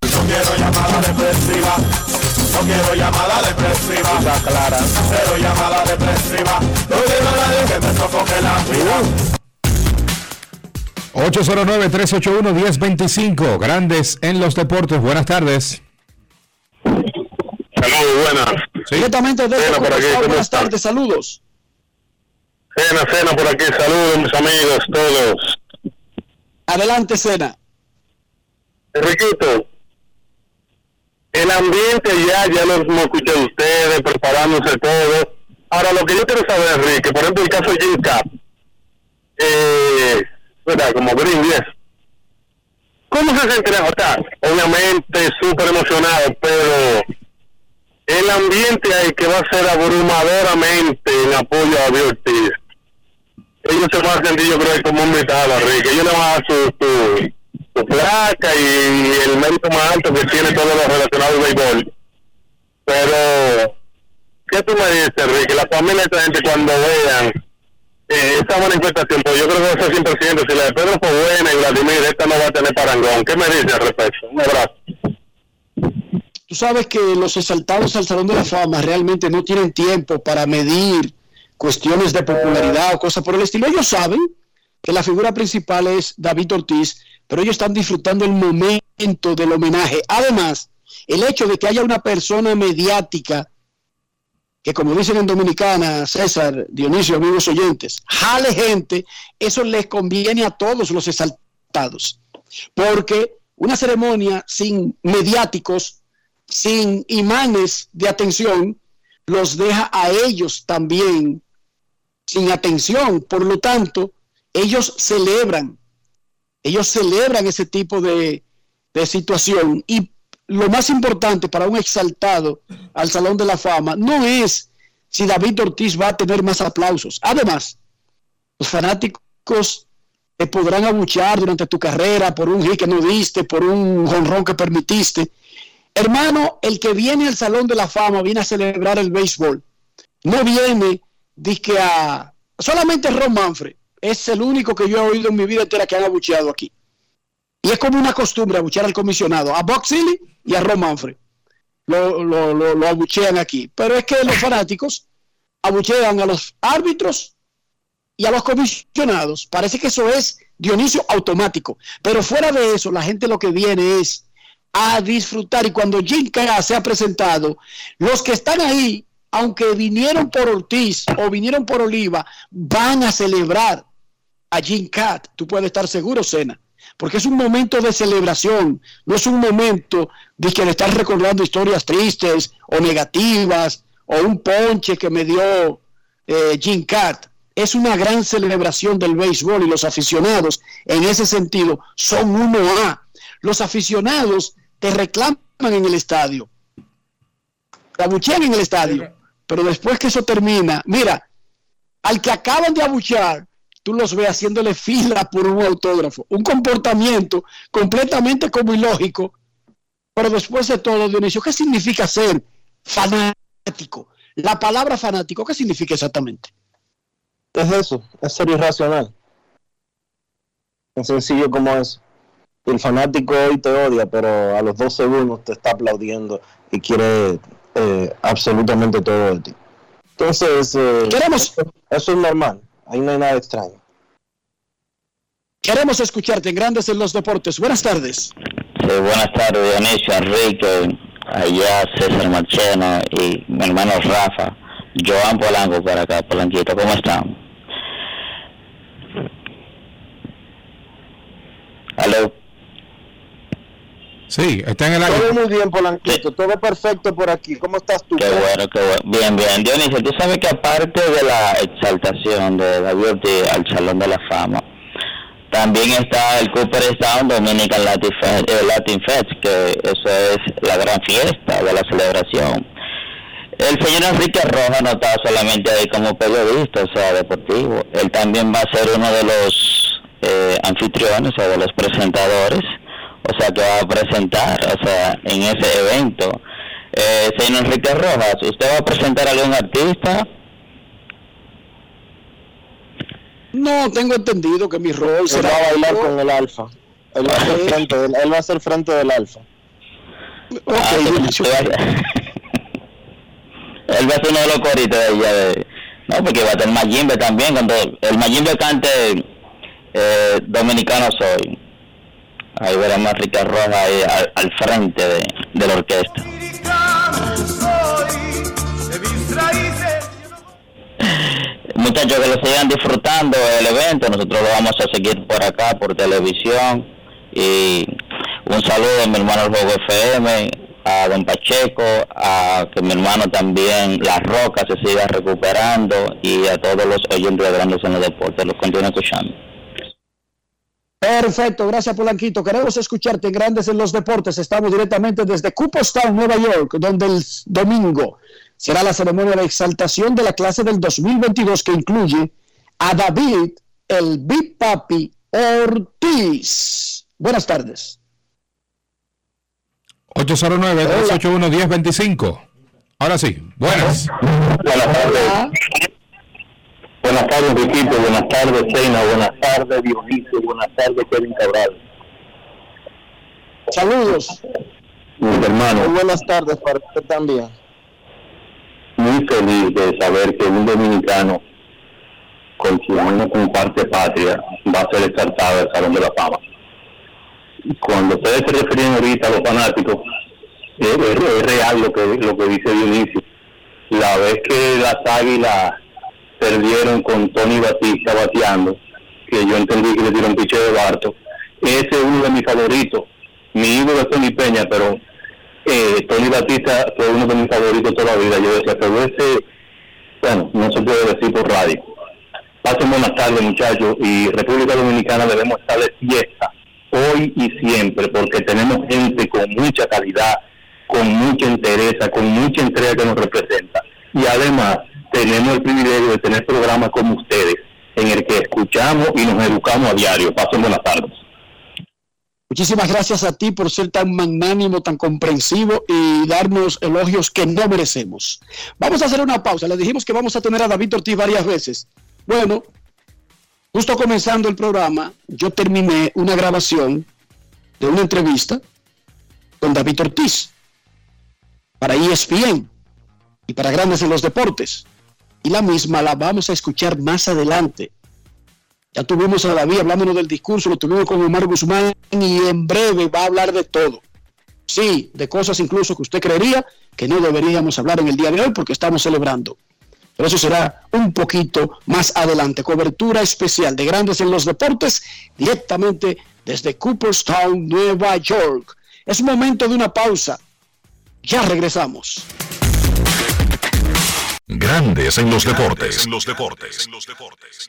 Quiero depresiva. No quiero llamada depresiva. Está clara. Quiero llamada depresiva. No quiero nadie que me sofoque la vida. 809-381-1025. Grandes en los deportes. Buenas tardes. Saludos, buenas. Directamente desde por aquí, ¿cómo Buenas tardes, saludos. Cena, cena por aquí. Saludos, mis amigos, todos. Adelante, Cena. Enriquito, el ambiente ya, ya lo hemos ustedes, preparándose todo. Ahora, lo que yo quiero saber, Enrique, por ejemplo, el caso de Jim Cap, eh, ¿verdad? Como Green. ¿Cómo se sentirá? O obviamente súper emocionado, pero el ambiente ahí que va a ser abrumadoramente en apoyo a Ortiz. Ellos se van a sentir, yo creo, como un invitado, Enrique. Ellos le van a dar su, su placa y el mérito más alto que tiene todo lo relacionado al béisbol. Pero, ¿qué tú me dices, Enrique? La familia de esta gente cuando vean eh, esa manifestación, pues yo creo que va a ser 100%. Si la de Pedro fue buena y Vladimir, esta no va a tener parangón. ¿Qué me dices al respecto? Un abrazo. Tú sabes que los exaltados al Salón de la Fama realmente no tienen tiempo para medir cuestiones de popularidad o cosas por el estilo. Ellos saben que la figura principal es David Ortiz, pero ellos están disfrutando el momento del homenaje. Además, el hecho de que haya una persona mediática que como dicen en Dominicana, César, Dionisio, amigos oyentes, jale gente, eso les conviene a todos los exaltados. Porque una ceremonia sin mediáticos, sin imanes de atención, los deja a ellos también sin atención. Por lo tanto, ellos celebran, ellos celebran ese tipo de, de situación y lo más importante para un exaltado al Salón de la Fama no es si David Ortiz va a tener más aplausos. Además, los fanáticos te podrán abuchear durante tu carrera por un hit que no diste, por un jonrón que permitiste. Hermano, el que viene al Salón de la Fama viene a celebrar el béisbol. No viene que a... Solamente Ron Manfred es el único que yo he oído en mi vida entera que han abucheado aquí. Y es como una costumbre abuchear al comisionado, a Box Silly y a Ron Manfred. Lo, lo, abuchean aquí. Pero es que los fanáticos abuchean a los árbitros y a los comisionados. Parece que eso es Dionisio automático. Pero fuera de eso, la gente lo que viene es a disfrutar. Y cuando Jim K se ha presentado, los que están ahí, aunque vinieron por Ortiz o vinieron por Oliva, van a celebrar a Jim Cat. Tú puedes estar seguro, Sena porque es un momento de celebración, no es un momento de que le estás recordando historias tristes o negativas o un ponche que me dio eh, Jim Cat. Es una gran celebración del béisbol y los aficionados en ese sentido son uno a Los aficionados te reclaman en el estadio, te abuchean en el estadio, pero después que eso termina, mira, al que acaban de abuchear, tú los ves haciéndole fila por un autógrafo. Un comportamiento completamente como ilógico. Pero después de todo, Dionisio, ¿qué significa ser fanático? La palabra fanático, ¿qué significa exactamente? Es eso, es ser irracional. Tan sencillo como eso. El fanático hoy te odia, pero a los dos segundos te está aplaudiendo y quiere eh, absolutamente todo de ti. Entonces, eh, Queremos... eso es normal. Ahí no hay nada extraño. Queremos escucharte en Grandes en los Deportes. Buenas tardes. Sí, buenas tardes, Dionisio, Enrique, allá César Marchena y mi hermano Rafa. Joan Polanco para acá, Polanquito, ¿cómo están? ¿Aló? Sí, está en el aire. Todo muy bien, Polanquito, todo perfecto por aquí. ¿Cómo estás tú? Qué bueno, qué bueno. Bien, bien. Dionisio, tú sabes que aparte de la exaltación de David Ortiz al Salón de la Fama, también está el Cooperstown Dominican Latin Fest, eh, Latin Fest, que eso es la gran fiesta de la celebración. El señor Enrique Roja no está solamente ahí como periodista, o sea, deportivo. Él también va a ser uno de los eh, anfitriones o de los presentadores, o sea, que va a presentar, o sea, en ese evento. Eh, señor Enrique Rojas, ¿usted va a presentar a algún artista? No, tengo entendido que mi rol será va a bailar con el alfa. Él va a ser frente del, él va a ser frente del alfa. Okay, ah, (laughs) él va a ser uno de los coritos de ella. De, no, porque va a tener Mayimbe también. Cuando el Mayimbe cante eh, Dominicano Soy. Ahí veremos a Rica Roja ahí al, al frente de, de la orquesta. Muchachos que lo sigan disfrutando el evento. Nosotros lo vamos a seguir por acá, por televisión. Y un saludo a mi hermano el Juego FM, a don Pacheco, a que mi hermano también, La Roca, se siga recuperando y a todos los oyentes de Grandes en los Deportes. Los continúo escuchando. Perfecto, gracias Polanquito. Queremos escucharte Grandes en los Deportes. Estamos directamente desde Cooperstown, Nueva York, donde el domingo será la ceremonia de exaltación de la clase del 2022 que incluye a David, el Big Papi Ortiz. Buenas tardes. 809-381-1025. Ahora sí, buenas. Buenas tardes. Buenas tardes, Riquito. Buenas tardes, Sena. Buenas tardes, Dionisio. Buenas tardes, Kevin Cabral. Saludos. Mis hermanos. buenas tardes para usted también muy feliz de saber que un dominicano con año comparte patria va a ser exaltado del Salón de la Fama. Cuando ustedes se refieren ahorita a los fanáticos, es, real lo que, lo que dice Dionisio. La vez que las águilas perdieron con Tony Batista bateando, que yo entendí que le dieron piche de Barto, ese es uno de mis favoritos. Mi ídolo es Tony Peña, pero eh, Tony Batista fue uno de mis favoritos toda la vida. Yo decía, pero ese, bueno, no se puede decir por radio. Pasen buenas tardes, muchachos, y República Dominicana debemos estar de fiesta hoy y siempre, porque tenemos gente con mucha calidad, con mucha interés, con mucha entrega que nos representa. Y además, tenemos el privilegio de tener programas como ustedes, en el que escuchamos y nos educamos a diario. Pasen buenas tardes. Muchísimas gracias a ti por ser tan magnánimo, tan comprensivo y darnos elogios que no merecemos. Vamos a hacer una pausa. Le dijimos que vamos a tener a David Ortiz varias veces. Bueno, justo comenzando el programa, yo terminé una grabación de una entrevista con David Ortiz para ESPN y para Grandes en los Deportes. Y la misma la vamos a escuchar más adelante ya tuvimos a David hablándonos del discurso, lo tuvimos con Omar Guzmán y en breve va a hablar de todo. Sí, de cosas incluso que usted creería que no deberíamos hablar en el día de hoy porque estamos celebrando. Pero eso será un poquito más adelante. Cobertura especial de Grandes en los Deportes directamente desde Cooperstown, Nueva York. Es momento de una pausa. Ya regresamos. Grandes en los deportes. En los deportes. En los deportes.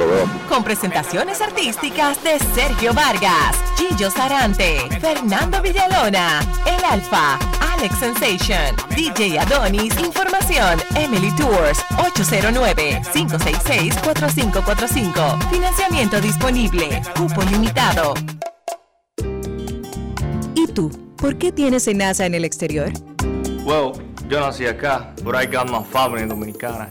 Lo veo. Con presentaciones artísticas de Sergio Vargas, Gillo Sarante, Fernando Villalona, El Alfa, Alex Sensation, DJ Adonis, Información, Emily Tours, 809-566-4545. Financiamiento disponible, cupo limitado. ¿Y tú? ¿Por qué tienes NASA en el exterior? Well, yo nací acá, but I got my family dominicana.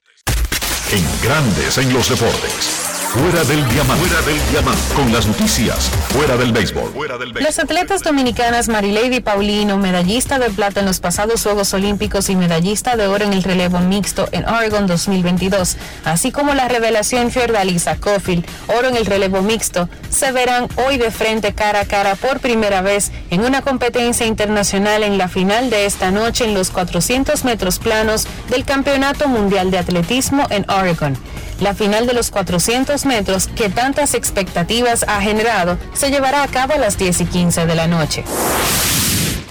En Grandes en los deportes. Fuera del diamante. Fuera del diamante. Con las noticias. Fuera del béisbol. Fuera del Los atletas dominicanas Marilady Paulino, medallista de plata en los pasados Juegos Olímpicos y medallista de oro en el relevo mixto en Oregon 2022, así como la revelación Fiordalisa Cofield, oro en el relevo mixto, se verán hoy de frente cara a cara por primera vez en una competencia internacional en la final de esta noche en los 400 metros planos del Campeonato Mundial de Atletismo en Oregon. La final de los 400 metros que tantas expectativas ha generado se llevará a cabo a las 10 y 15 de la noche.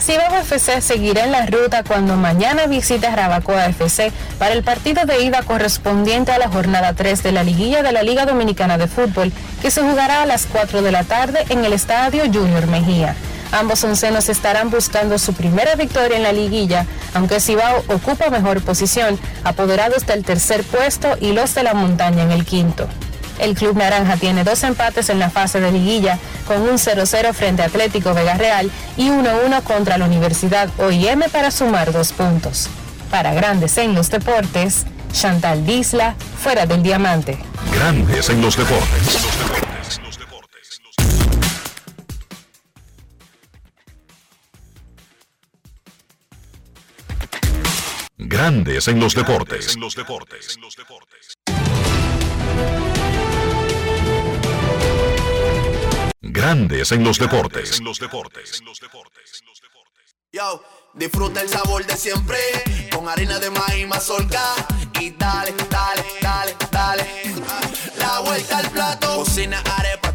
Cibao FC seguirá en la ruta cuando mañana visita Rabacoa FC para el partido de ida correspondiente a la jornada 3 de la liguilla de la Liga Dominicana de Fútbol, que se jugará a las 4 de la tarde en el Estadio Junior Mejía. Ambos oncenos estarán buscando su primera victoria en la liguilla, aunque Cibao ocupa mejor posición, apoderados del tercer puesto y los de la montaña en el quinto. El Club Naranja tiene dos empates en la fase de liguilla, con un 0-0 frente a Atlético Vega Real y 1-1 contra la Universidad OIM para sumar dos puntos. Para Grandes en los Deportes, Chantal Disla, fuera del diamante. Grandes en los deportes. Grandes en los deportes. Grandes en los deportes. Yo, disfruta el sabor de siempre con harina de maíz mazorca. Y dale, dale, dale, dale. La vuelta al plato, cocina arepa,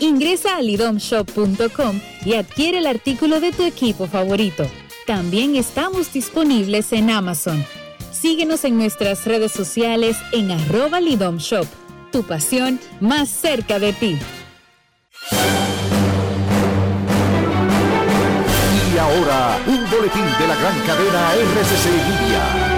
Ingresa a lidomshop.com y adquiere el artículo de tu equipo favorito. También estamos disponibles en Amazon. Síguenos en nuestras redes sociales en arroba. Tu pasión más cerca de ti. Y ahora, un boletín de la gran cadena RCC Libia.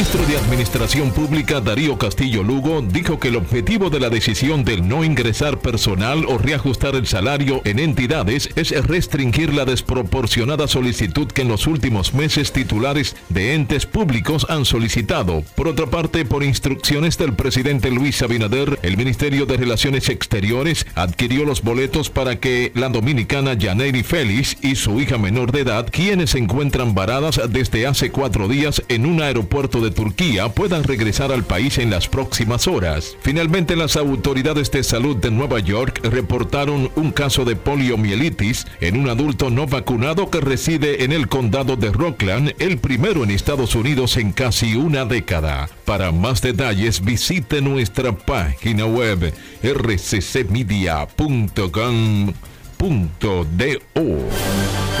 Ministro de Administración Pública Darío Castillo Lugo dijo que el objetivo de la decisión del no ingresar personal o reajustar el salario en entidades es restringir la desproporcionada solicitud que en los últimos meses titulares de entes públicos han solicitado. Por otra parte, por instrucciones del presidente Luis Abinader, el Ministerio de Relaciones Exteriores adquirió los boletos para que la dominicana Yaneri Félix y su hija menor de edad, quienes se encuentran varadas desde hace cuatro días en un aeropuerto de Turquía puedan regresar al país en las próximas horas. Finalmente, las autoridades de salud de Nueva York reportaron un caso de poliomielitis en un adulto no vacunado que reside en el condado de Rockland, el primero en Estados Unidos en casi una década. Para más detalles, visite nuestra página web rccmedia.com.do.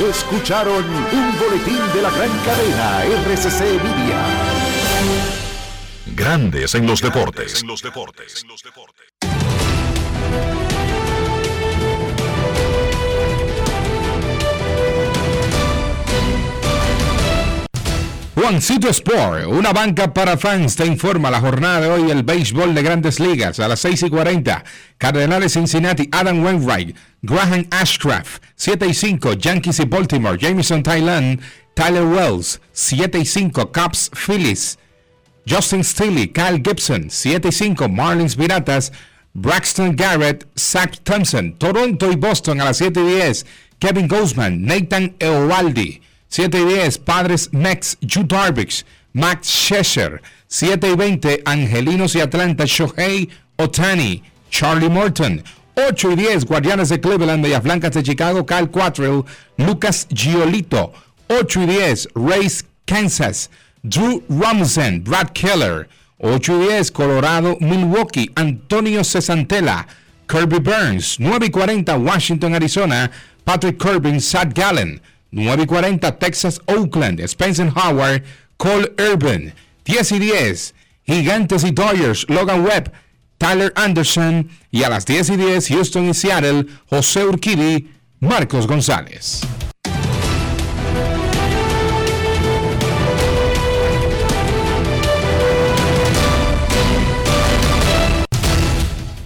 Escucharon un boletín de la gran cadena RCC Media. Grandes en los deportes. Juancito Sport, una banca para fans, te informa la jornada de hoy el béisbol de grandes ligas a las 6 y 40. Cardenales Cincinnati, Adam Wainwright, Graham Ashcraft, 7 y 5, Yankees y Baltimore, Jameson Thailand, Tyler Wells, 7 y 5, Cubs Phillies, Justin Steele, Kyle Gibson, 7 y 5, Marlins Piratas, Braxton Garrett, Zach Thompson, Toronto y Boston a las 7 y 10, Kevin Guzman, Nathan Eovaldi, 7 y 10, Padres Mex, Jude Darvish, Max Scherzer, 7 y 20, Angelinos y Atlanta, Shohei Otani, Charlie Morton, 8 y 10, Guardianes de Cleveland, Medias Blancas de Chicago, Kyle Quattrell, Lucas Giolito, 8 y 10, Race Kansas, Drew Ramsen, Brad Keller, 8 y 10, Colorado, Milwaukee, Antonio Cesantela, Kirby Burns, 9 y 40, Washington, Arizona, Patrick Corbin, Sad Gallen, 9 y 40, Texas, Oakland, Spencer Howard, Cole Urban, 10 y 10, Gigantes y Dodgers, Logan Webb, Tyler Anderson, y a las 10 y 10, Houston y Seattle, José Urquidi, Marcos González.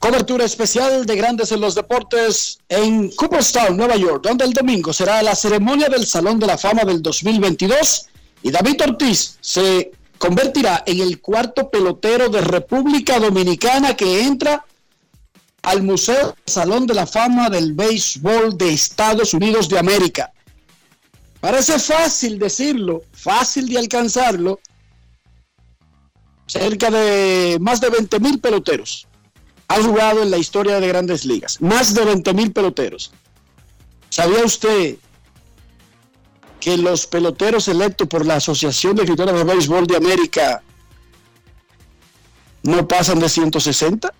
Cobertura especial de Grandes en los Deportes en Cooperstown, Nueva York, donde el domingo será la ceremonia del Salón de la Fama del 2022 y David Ortiz se convertirá en el cuarto pelotero de República Dominicana que entra al Museo Salón de la Fama del Béisbol de Estados Unidos de América. Parece fácil decirlo, fácil de alcanzarlo. Cerca de más de 20 mil peloteros ha jugado en la historia de grandes ligas. Más de 20 mil peloteros. ¿Sabía usted que los peloteros electos por la Asociación de Escritores de Béisbol de América no pasan de 160?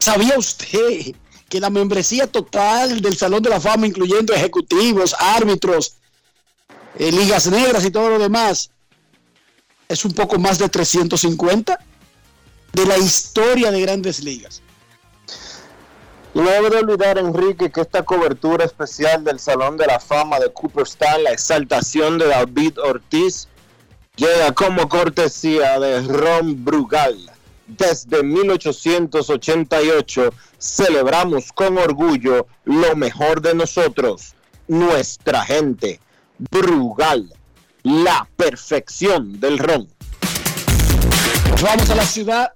¿Sabía usted que la membresía total del Salón de la Fama, incluyendo ejecutivos, árbitros, eh, ligas negras y todo lo demás, es un poco más de 350? De la historia de grandes ligas. No debe de olvidar, Enrique, que esta cobertura especial del Salón de la Fama de Cooperstown, la exaltación de David Ortiz, llega como cortesía de Ron Brugal. Desde 1888 celebramos con orgullo lo mejor de nosotros, nuestra gente. Brugal, la perfección del ron. Vamos a la ciudad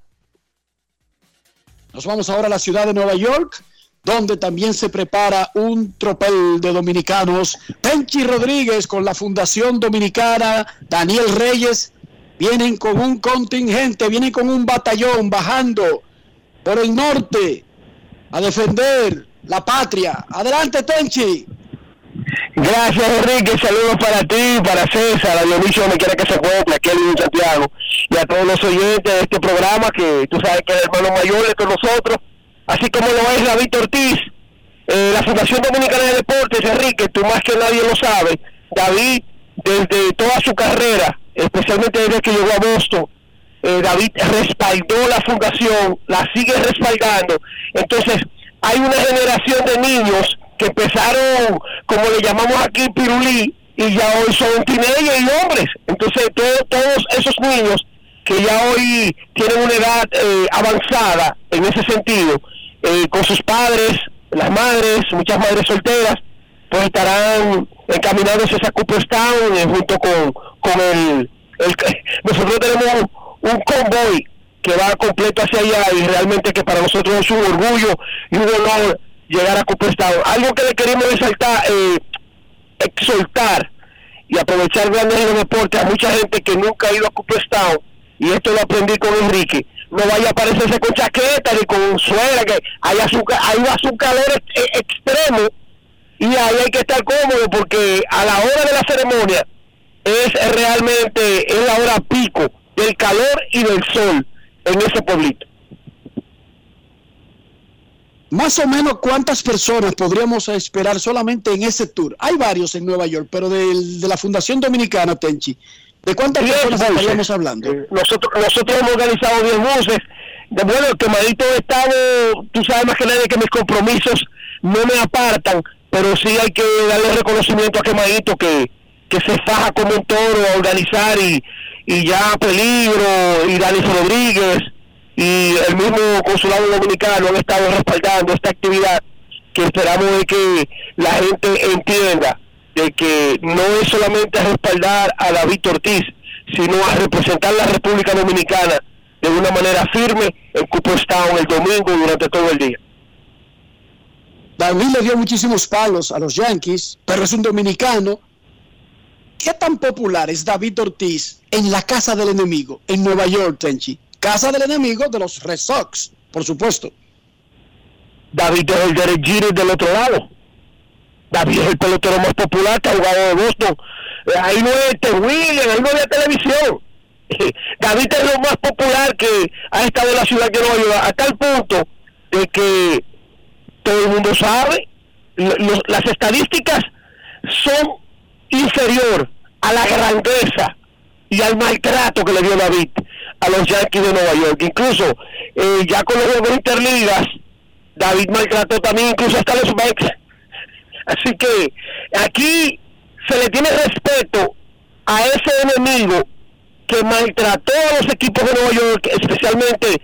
nos vamos ahora a la ciudad de Nueva York, donde también se prepara un tropel de dominicanos. Penchi Rodríguez con la Fundación Dominicana, Daniel Reyes, vienen con un contingente, vienen con un batallón bajando por el norte a defender la patria. Adelante, Tenchi. Gracias, Enrique. Saludos para ti, para César, a Dionisio, donde quiera que se encuentre, aquí en Santiago, y a todos los oyentes de este programa, que tú sabes que es el hermano mayor nosotros, así como lo es David Ortiz, eh, la Fundación Dominicana de Deportes, Enrique, tú más que nadie lo sabes, David, desde toda su carrera, especialmente desde que llegó a Boston, eh, David respaldó la fundación, la sigue respaldando. Entonces, hay una generación de niños empezaron, como le llamamos aquí, pirulí, y ya hoy son teenagers y hombres. Entonces, todos esos niños que ya hoy tienen una edad eh, avanzada en ese sentido, eh, con sus padres, las madres, muchas madres solteras, pues estarán encaminados a Cooperstown eh, junto con, con el, el, (laughs) Nosotros tenemos un, convoy que va completo hacia allá y realmente que para nosotros es un orgullo y un honor llegar a Cooperstown. Algo que le queremos resaltar, eh, exaltar y aprovechar grandes en los deportes a mucha gente que nunca ha ido a Cooperstown y esto lo aprendí con Enrique no vaya a aparecerse con chaqueta ni con suela que hay azúcar hay un calor extremo y ahí hay que estar cómodo porque a la hora de la ceremonia es realmente es la hora pico del calor y del sol en ese pueblito más o menos cuántas personas podríamos esperar solamente en ese tour. Hay varios en Nueva York, pero de, de la Fundación Dominicana, Tenchi, ¿De cuántas personas estaríamos hablando? Eh, nosotros, nosotros hemos organizado 10 buses. De, bueno, el quemadito he estado, tú sabes más que nadie que mis compromisos no me apartan, pero sí hay que darle reconocimiento a quemadito que, que se faja como un toro a organizar y, y ya Peligro y Dani Rodríguez y el mismo consulado dominicano han estado respaldando esta actividad que esperamos de que la gente entienda de que no es solamente respaldar a David Ortiz, sino a representar la República Dominicana de una manera firme en Cooperstown el domingo durante todo el día. David le dio muchísimos palos a los Yankees, pero es un dominicano. ¿Qué tan popular es David Ortiz en la casa del enemigo, en Nueva York, Tenchi? Casa del enemigo de los Red Sox, por supuesto. David es el Derek del otro lado. David es el pelotero más popular que ha jugado de Boston. Eh, ahí no es este William, ahí no había televisión. (laughs) David es lo más popular que ha estado en la ciudad de Nueva York, a tal punto de que todo el mundo sabe, las estadísticas son inferior a la grandeza y al maltrato que le dio David a los Yankees de Nueva York. Incluso eh, ya con los juegos interligas, David maltrató también incluso hasta los Mets (laughs) Así que aquí se le tiene respeto a ese enemigo que maltrató a los equipos de Nueva York, especialmente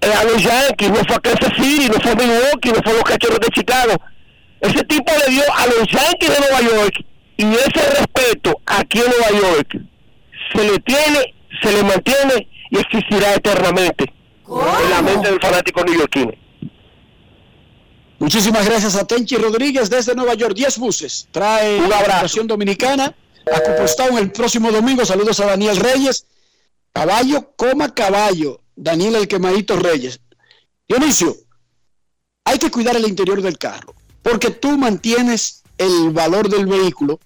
eh, a los Yankees, no fue a Kansas City, no fue a Milwaukee, no fue a los Cachorros de Chicago. Ese tipo le dio a los Yankees de Nueva York y ese respeto aquí en Nueva York se le tiene, se le mantiene y existirá eternamente en la mente del fanático neoyorquino. Muchísimas gracias a Tenchi Rodríguez desde Nueva York. 10 buses. Trae la operación dominicana a Cooperstown el próximo domingo. Saludos a Daniel Reyes. Caballo, coma caballo. Daniel el quemadito Reyes. Dionisio, hay que cuidar el interior del carro. Porque tú mantienes el valor del vehículo.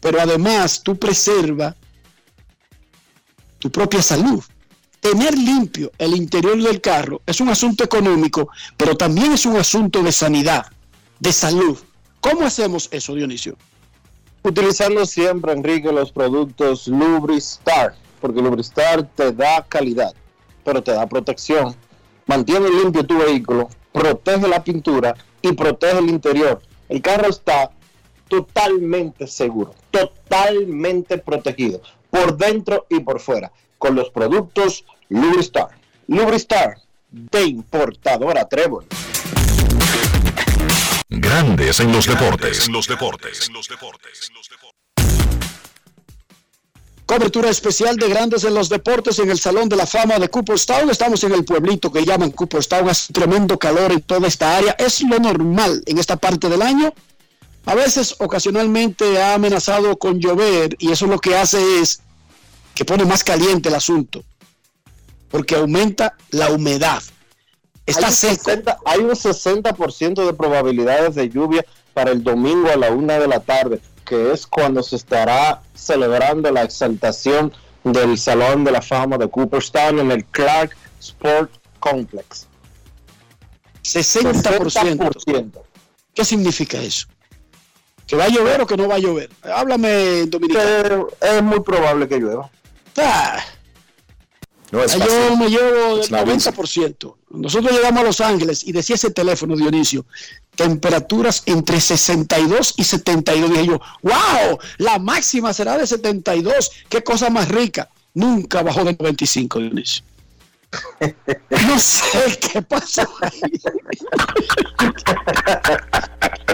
Pero además tú preservas tu propia salud tener limpio el interior del carro es un asunto económico, pero también es un asunto de sanidad, de salud. ¿Cómo hacemos eso, Dionisio? Utilizando siempre, Enrique, los productos Lubristar, porque Lubristar te da calidad, pero te da protección. Mantiene limpio tu vehículo, protege la pintura y protege el interior. El carro está totalmente seguro, totalmente protegido, por dentro y por fuera con los productos Lubristar. Lubristar de importadora Trébol. Grandes en los deportes. En los deportes. En los deportes. Cobertura especial de grandes en los deportes en el Salón de la Fama de Cooperstown. Estamos en el pueblito que llaman Cooperstown. Hace tremendo calor en toda esta área. Es lo normal en esta parte del año. A veces, ocasionalmente, ha amenazado con llover y eso lo que hace es que pone más caliente el asunto. Porque aumenta la humedad. Está hay, un 60, hay un 60% de probabilidades de lluvia para el domingo a la una de la tarde, que es cuando se estará celebrando la exaltación del Salón de la Fama de Cooperstown en el Clark Sport Complex. 60%. ¿Qué significa eso? ¿Que va a llover o que no va a llover? Háblame dominicano. Es muy probable que llueva. Ah, no es Yo me llevo del 90%. Nosotros llegamos a Los Ángeles y decía ese teléfono, Dionisio, temperaturas entre 62 y 72. Dije yo, wow, la máxima será de 72. Qué cosa más rica. Nunca bajó de 95, Dionisio. No sé qué pasó ahí.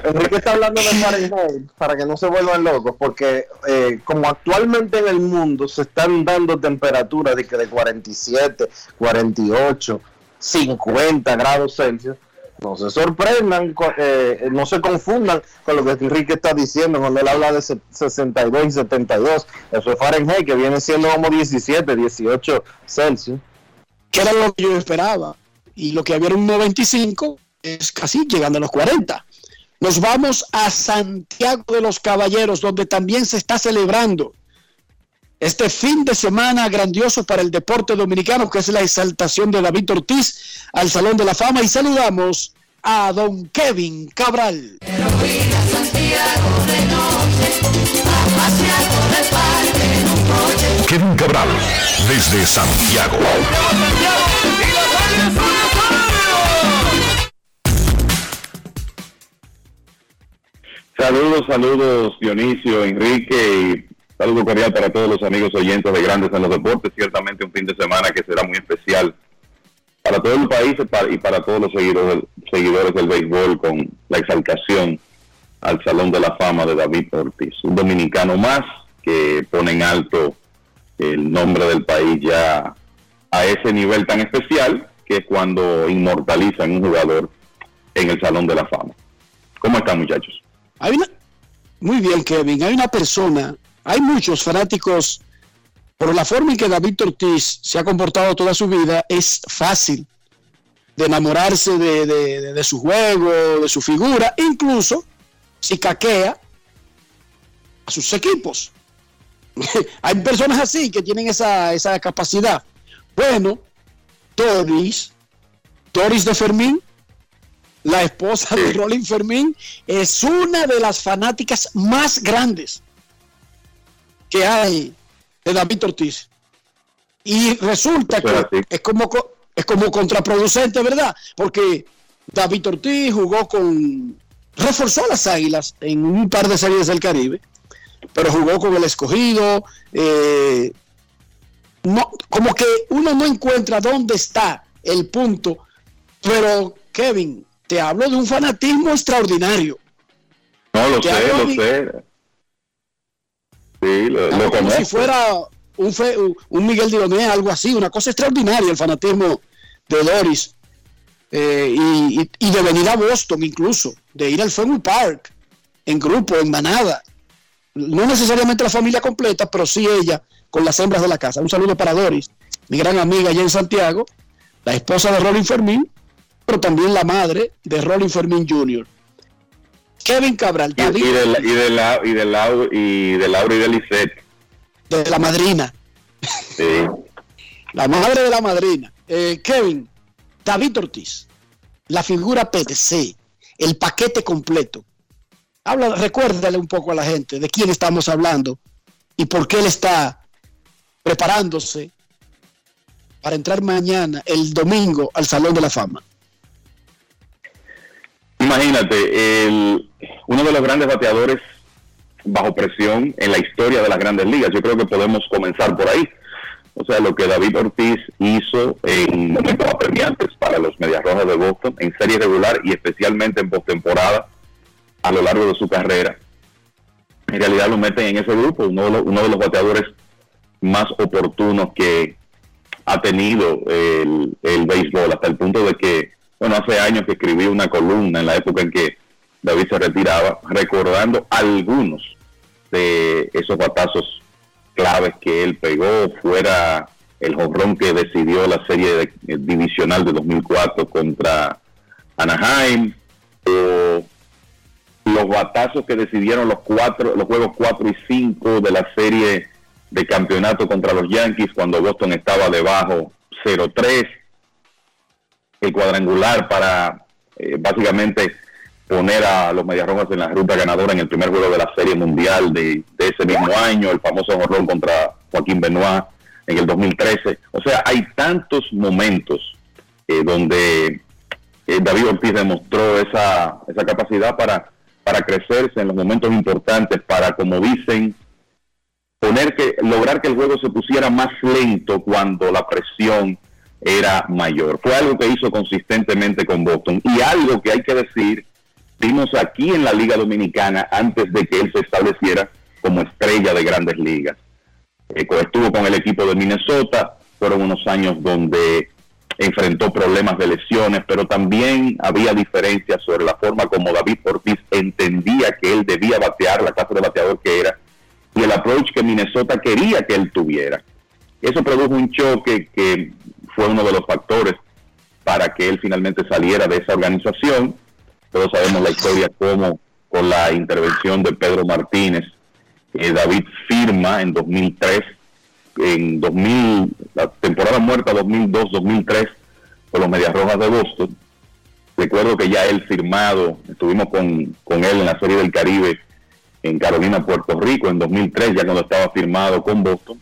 Enrique está hablando de Fahrenheit para que no se vuelvan locos, porque eh, como actualmente en el mundo se están dando temperaturas de, que de 47, 48, 50 grados Celsius, no se sorprendan, eh, no se confundan con lo que Enrique está diciendo cuando él habla de 62 y 72. Eso es Fahrenheit, que viene siendo como 17, 18 Celsius. Que era lo que yo esperaba. Y lo que había era un 95 es casi llegando a los 40. Nos vamos a Santiago de los Caballeros, donde también se está celebrando este fin de semana grandioso para el deporte dominicano, que es la exaltación de David Ortiz al Salón de la Fama. Y saludamos a don Kevin Cabral. Kevin desde Santiago. Saludos, saludos Dionisio, Enrique y saludo cordial para todos los amigos oyentes de Grandes en los Deportes. Ciertamente un fin de semana que será muy especial para todo el país y para todos los seguidores, seguidores del béisbol con la exaltación al Salón de la Fama de David Ortiz. Un dominicano más que pone en alto el nombre del país ya a ese nivel tan especial que es cuando inmortalizan un jugador en el Salón de la Fama. ¿Cómo están muchachos? Hay una, muy bien, Kevin. Hay una persona, hay muchos fanáticos, por la forma en que David Ortiz se ha comportado toda su vida, es fácil de enamorarse de, su juego, de su figura, incluso si caquea a sus equipos. (laughs) hay personas así que tienen esa, esa capacidad. Bueno, Doris, Doris de Fermín, la esposa de Rolling Fermín, es una de las fanáticas más grandes que hay de David Ortiz. Y resulta que es como, es como contraproducente, ¿verdad? Porque David Ortiz jugó con. reforzó a las águilas en un par de series del Caribe, pero jugó con el escogido. Eh, no, como que uno no encuentra dónde está el punto, pero Kevin, te hablo de un fanatismo extraordinario. No, lo sé, lo sé. Sí, lo, como si fuera un, un Miguel Dioné, algo así, una cosa extraordinaria el fanatismo de Doris. Eh, y, de venir a Boston incluso, de ir al Fenway Park en grupo, en manada. No necesariamente la familia completa, pero sí ella con las hembras de la casa. Un saludo para Doris, mi gran amiga allá en Santiago, la esposa de Rolling Fermín, pero también la madre de Rolling Fermín Jr. Kevin Cabral. Y, y, de, y, de, la, y, de, Laura, y de Laura y de Lisette. De la madrina. Sí. (laughs) la madre de la madrina. Eh, Kevin, David Ortiz, la figura PTC, el paquete completo. Habla, recuérdale un poco a la gente de quién estamos hablando y por qué él está preparándose para entrar mañana, el domingo, al Salón de la Fama. Imagínate, uno de los grandes bateadores bajo presión en la historia de las grandes ligas. Yo creo que podemos comenzar por ahí. O sea, lo que David Ortiz hizo en momentos apremiantes para los Medias Rojas de Boston, en serie regular y especialmente en postemporada a lo largo de su carrera. En realidad lo meten en ese grupo, uno de los, uno de los bateadores más oportunos que ha tenido el, el béisbol, hasta el punto de que, bueno, hace años que escribí una columna en la época en que David se retiraba, recordando algunos de esos batazos claves que él pegó, fuera el jonrón que decidió la serie divisional de 2004 contra Anaheim, o los batazos que decidieron los cuatro, los juegos 4 y 5 de la serie de campeonato contra los Yankees cuando Boston estaba debajo 0-3, el cuadrangular para eh, básicamente poner a los Medias Rojas en la ruta ganadora en el primer juego de la Serie Mundial de, ese mismo año, el famoso jorrón contra Joaquín Benoit en el 2013. O sea, hay tantos momentos eh, donde eh, David Ortiz demostró esa, esa capacidad para, para crecerse en los momentos importantes, para, como dicen, poner que, lograr que el juego se pusiera más lento cuando la presión era mayor. Fue algo que hizo consistentemente con Boston y algo que hay que decir vimos aquí en la Liga Dominicana antes de que él se estableciera como estrella de grandes ligas. Estuvo con el equipo de Minnesota, fueron unos años donde enfrentó problemas de lesiones, pero también había diferencias sobre la forma como David Ortiz entendía que él debía batear, la clase de bateador que era, y el approach que Minnesota quería que él tuviera. Eso produjo un choque que fue uno de los factores para que él finalmente saliera de esa organización todos sabemos la historia como con la intervención de Pedro Martínez, David firma en 2003, en 2000, la temporada muerta 2002-2003 con los Medias Rojas de Boston. Recuerdo que ya él firmado, estuvimos con, con él en la Serie del Caribe en Carolina, Puerto Rico, en 2003, ya cuando estaba firmado con Boston.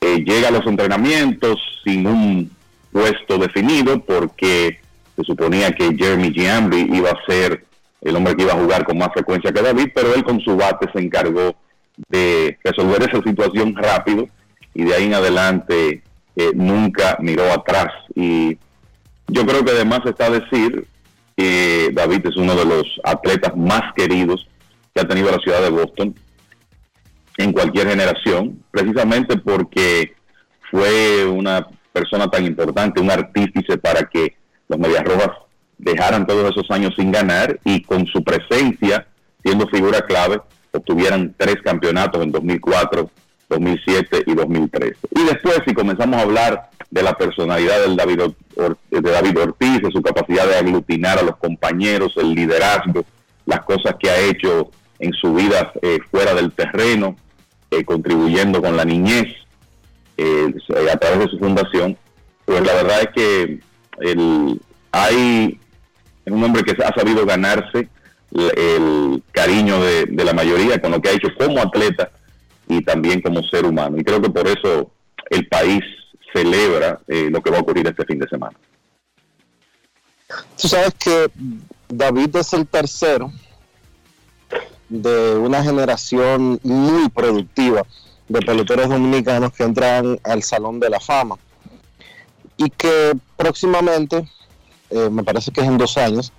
Eh, llega a los entrenamientos sin un puesto definido porque se suponía que Jeremy Giambi iba a ser el hombre que iba a jugar con más frecuencia que David, pero él con su bate se encargó de resolver esa situación rápido y de ahí en adelante eh, nunca miró atrás. Y yo creo que además está decir que David es uno de los atletas más queridos que ha tenido la ciudad de Boston en cualquier generación, precisamente porque fue una persona tan importante, un artífice para que los Medias Rojas dejaran todos esos años sin ganar y con su presencia, siendo figura clave, obtuvieran tres campeonatos en 2004, 2007 y 2013. Y después, si comenzamos a hablar de la personalidad del David de David Ortiz, de su capacidad de aglutinar a los compañeros, el liderazgo, las cosas que ha hecho en su vida eh, fuera del terreno, eh, contribuyendo con la niñez eh, a través de su fundación, pues la verdad es que el, hay un hombre que ha sabido ganarse el, cariño de, la mayoría con lo que ha hecho como atleta y también como ser humano. Y creo que por eso el país celebra eh, lo que va a ocurrir este fin de semana. Tú sabes que David es el tercero de una generación muy productiva de peloteros dominicanos que entran al Salón de la Fama y que próximamente, eh, me parece que es en dos años,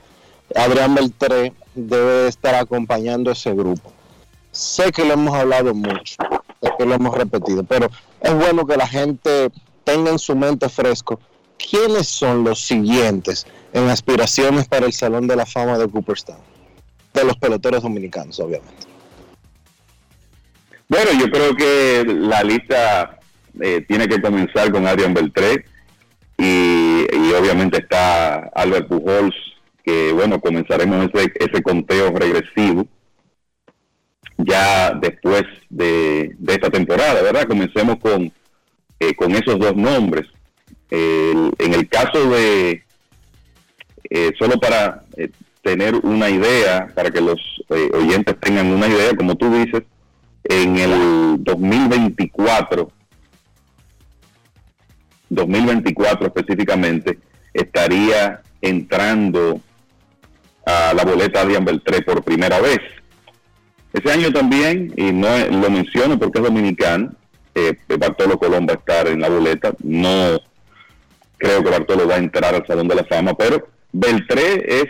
Adrián Beltré debe estar acompañando ese grupo. Sé que lo hemos hablado mucho, sé que lo hemos repetido, pero es bueno que la gente tenga en su mente fresco quiénes son los siguientes en aspiraciones para el Salón de la Fama de Cooperstown, de los peloteros dominicanos, obviamente. Bueno, yo creo que la lista eh, tiene que comenzar con Adrián Beltré y, obviamente está Albert Pujols, que bueno, comenzaremos ese, ese conteo regresivo ya después de, esta temporada, ¿verdad? Comencemos con, eh, con esos dos nombres. en el caso de, eh, solo para eh, tener una idea, para que los oyentes tengan una idea, como tú dices, en el 2024 2024 específicamente, estaría entrando a la boleta Adrián Beltré por primera vez. Ese año también, y no lo menciono porque es dominicano, eh, Bartolo Colón va a estar en la boleta. No creo que Bartolo va a entrar al Salón de la Fama, pero Beltré es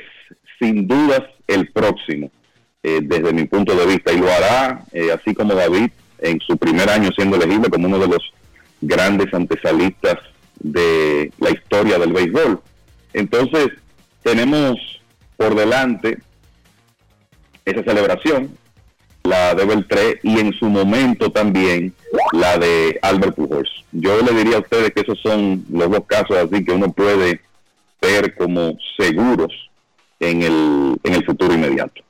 sin dudas el próximo, eh, desde mi punto de vista, y lo hará, eh, así como David, en su primer año siendo elegible como uno de los grandes antesalistas de la historia del béisbol. Entonces, tenemos por delante esa celebración, la de Beltré y en su momento también la de Albert Pujols. Yo le diría a ustedes que esos son los dos casos así que uno puede ver como seguros en el, en el futuro inmediato.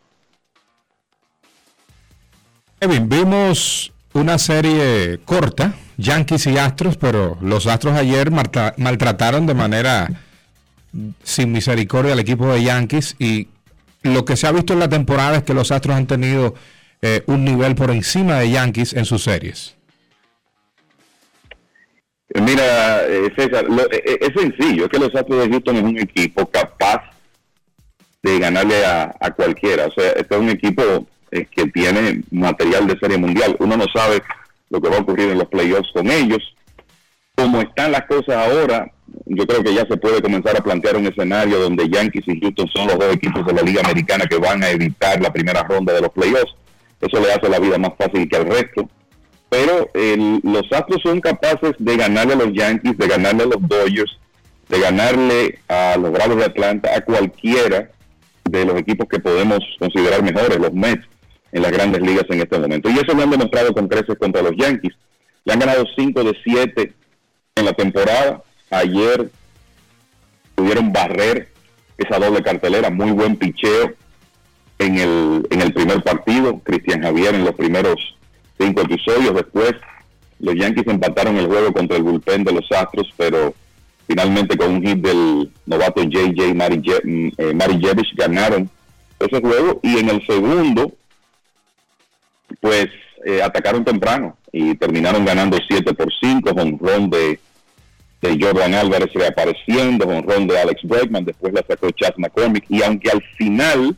Kevin, vimos una serie corta, Yankees y Astros, pero los Astros ayer maltrataron de manera sin misericordia al equipo de Yankees y lo que se ha visto en la temporada es que los Astros han tenido eh, un nivel por encima de Yankees en sus series. Mira, eh, César, eh, es sencillo, es que los Astros de Houston es un equipo capaz de ganarle a, a cualquiera. O sea, este es un equipo que tiene material de serie mundial. Uno no sabe lo que va a ocurrir en los playoffs con ellos. Como están las cosas ahora, yo creo que ya se puede comenzar a plantear un escenario donde Yankees y Houston son los dos equipos de la Liga Americana que van a evitar la primera ronda de los playoffs. Eso le hace la vida más fácil que al resto. Pero los Astros son capaces de ganarle a los Yankees, de ganarle a los Dodgers, de ganarle a los Bravos de Atlanta, a cualquiera de los equipos que podemos considerar mejores, los Mets, en las grandes ligas en este momento. Y eso lo han demostrado con creces contra los Yankees. Le han ganado 5 de 7 en la temporada. Ayer pudieron barrer esa doble cartelera, muy buen picheo en el, en el primer partido. Cristian Javier en los primeros cinco episodios. Después los Yankees empataron el juego contra el bullpen de los Astros, pero finalmente con un hit del novato JJ Marijevich eh, ganaron ese juego. Y en el segundo pues eh, atacaron temprano y terminaron ganando 7 por 5, con ron de, de Jordan Álvarez reapareciendo, con ron de Alex Bregman, después la sacó Chas McCormick, y aunque al final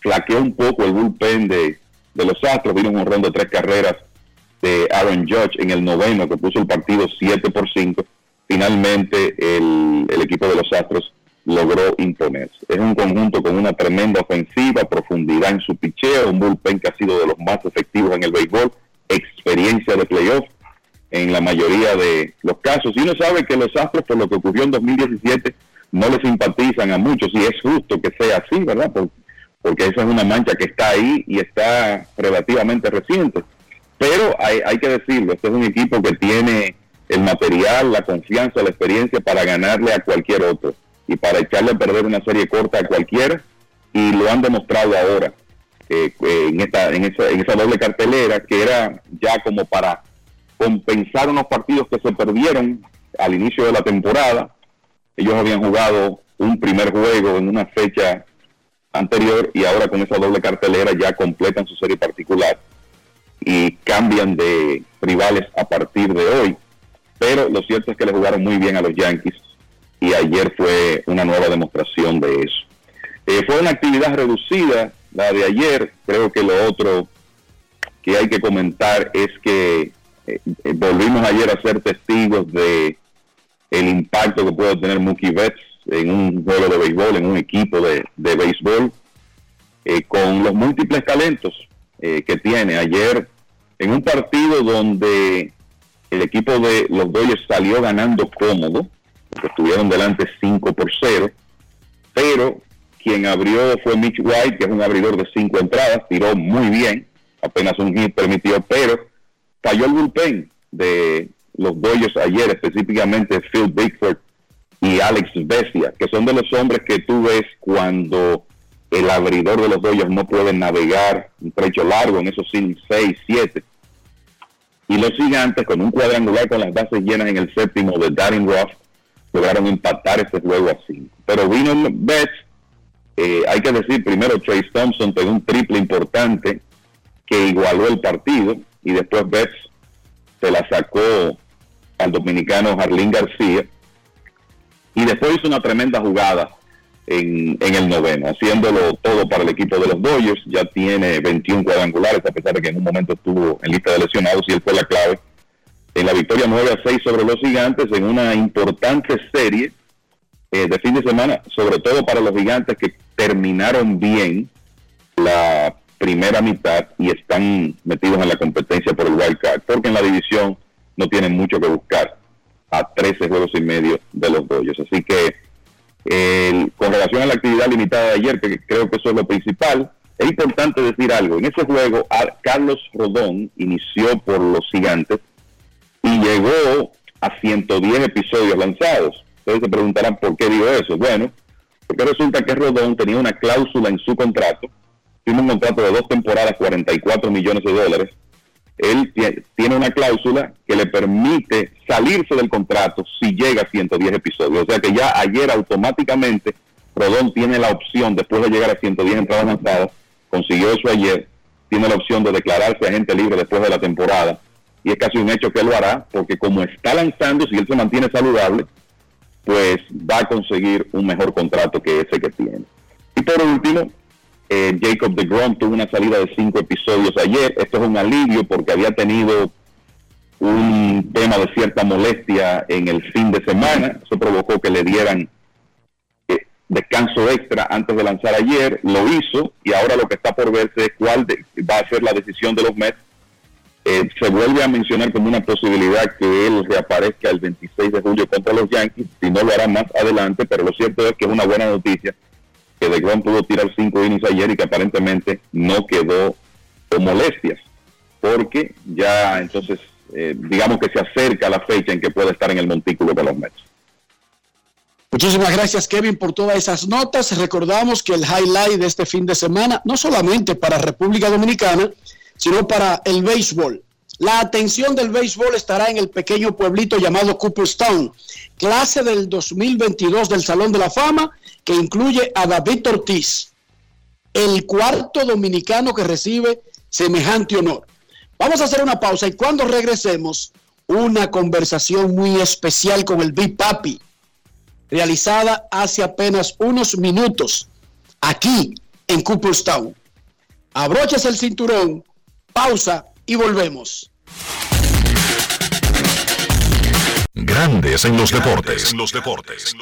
flaqueó un poco el bullpen de, de los Astros, vino un ron de tres carreras de Aaron Judge en el noveno, que puso el partido 7 por 5, finalmente el, el equipo de los Astros logró imponerse. Es un conjunto con una tremenda ofensiva, profundidad en su picheo, un bullpen que ha sido de los más efectivos en el béisbol, experiencia de playoff en la mayoría de los casos. Y uno sabe que los Astros, por lo que ocurrió en 2017, no le simpatizan a muchos, y es justo que sea así, ¿verdad? Porque, esa es una mancha que está ahí y está relativamente reciente. Pero hay, hay que decirlo, este es un equipo que tiene el material, la confianza, la experiencia para ganarle a cualquier otro y para echarle a perder una serie corta a cualquiera y lo han demostrado ahora eh, eh, en, esta, en, esa, en esa doble cartelera que era ya como para compensar unos partidos que se perdieron al inicio de la temporada. Ellos habían jugado un primer juego en una fecha anterior y ahora con esa doble cartelera ya completan su serie particular y cambian de rivales a partir de hoy. Pero lo cierto es que le jugaron muy bien a los Yankees y ayer fue una nueva demostración de eso. Eh, fue una actividad reducida la de ayer, creo que lo otro que hay que comentar es que eh, eh, volvimos ayer a ser testigos de el impacto que puede tener Mookie Betts en un juego de béisbol, en un equipo de, de béisbol, con los múltiples talentos que tiene. Ayer, en un partido donde el equipo de los Dodgers salió ganando cómodo, estuvieron delante 5 por 0, pero quien abrió fue Mitch White, que es un abridor de 5 entradas, tiró muy bien, apenas un hit permitió, pero falló el bullpen de los Dodgers ayer, específicamente Phil Bigford y Alex Bessia, que son de los hombres que tú ves cuando el abridor de los Dodgers no puede navegar un trecho largo en esos 6, 7. Y los gigantes, con un cuadrangular con las bases llenas en el séptimo de Darren Roth, lograron empatar ese juego así. Pero vino Betts, eh, hay que decir primero Trace Thompson tuvo un triple importante que igualó el partido y después Betts se la sacó al dominicano Jarlín García y después hizo una tremenda jugada en, en, el noveno, haciéndolo todo para el equipo de los Dodgers, ya tiene 21 cuadrangulares a pesar de que en un momento estuvo en lista de lesionados y él fue la clave en la victoria 9 a 6 sobre los gigantes en una importante serie eh, de fin de semana, sobre todo para los gigantes que terminaron bien la primera mitad y están metidos en la competencia por el wild card, porque en la división no tienen mucho que buscar a 13 juegos y medio de los Dodgers. Así que con relación a la actividad limitada de ayer, que creo que eso es lo principal, es importante decir algo. En ese juego, Carlos Rodón inició por los gigantes y llegó a 110 episodios lanzados. Ustedes se preguntarán por qué digo eso. Bueno, porque resulta que Rodón tenía una cláusula en su contrato, tiene un contrato de dos temporadas, 44 millones de dólares. Él tiene una cláusula que le permite salirse del contrato si llega a 110 episodios. O sea que ya ayer automáticamente Rodón tiene la opción, después de llegar a 110 entradas lanzadas, consiguió eso ayer, tiene la opción de declararse agente libre después de la temporada. Y es casi un hecho que lo hará, porque como está lanzando, si él se mantiene saludable, pues va a conseguir un mejor contrato que ese que tiene. Y por último, eh, Jacob de Grom tuvo una salida de cinco episodios ayer. Esto es un alivio porque había tenido un tema de cierta molestia en el fin de semana. Eso provocó que le dieran eh, descanso extra antes de lanzar ayer. Lo hizo y ahora lo que está por verse es cuál va a ser la decisión de los Mets eh, se vuelve a mencionar como una posibilidad que él reaparezca el 26 de julio contra los Yankees, si no lo hará más adelante, pero lo cierto es que es una buena noticia que De Grom pudo tirar cinco innings ayer y que aparentemente no quedó con molestias, porque ya entonces eh, digamos que se acerca la fecha en que puede estar en el montículo de los Mets. Muchísimas gracias Kevin por todas esas notas. Recordamos que el highlight de este fin de semana, no solamente para República Dominicana, sino para el béisbol. La atención del béisbol estará en el pequeño pueblito llamado Cooperstown, clase del 2022 del Salón de la Fama, que incluye a David Ortiz, el cuarto dominicano que recibe semejante honor. Vamos a hacer una pausa y cuando regresemos, una conversación muy especial con el Big Papi, realizada hace apenas unos minutos aquí en Cooperstown. Abroches el cinturón Pausa y volvemos. Grandes en los deportes. En los deportes.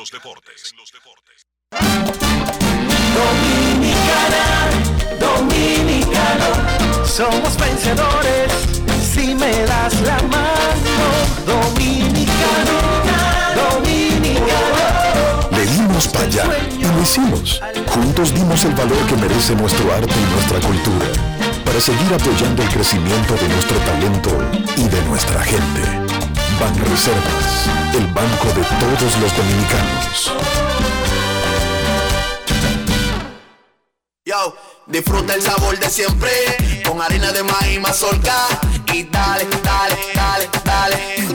Dominicana, dominicano, somos vencedores si me das la mano. Dominicano, dominicano. Le dimos para allá y lo hicimos. Juntos dimos el valor que merece nuestro arte y nuestra cultura para seguir apoyando el crecimiento de nuestro talento y de nuestra gente. Banreservas, el banco de todos los dominicanos. Yo, disfruta el sabor de siempre, con harina de maíz mazorca y dale, dale, dale, dale.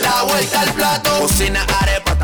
La vuelta al plato, cocina arepa,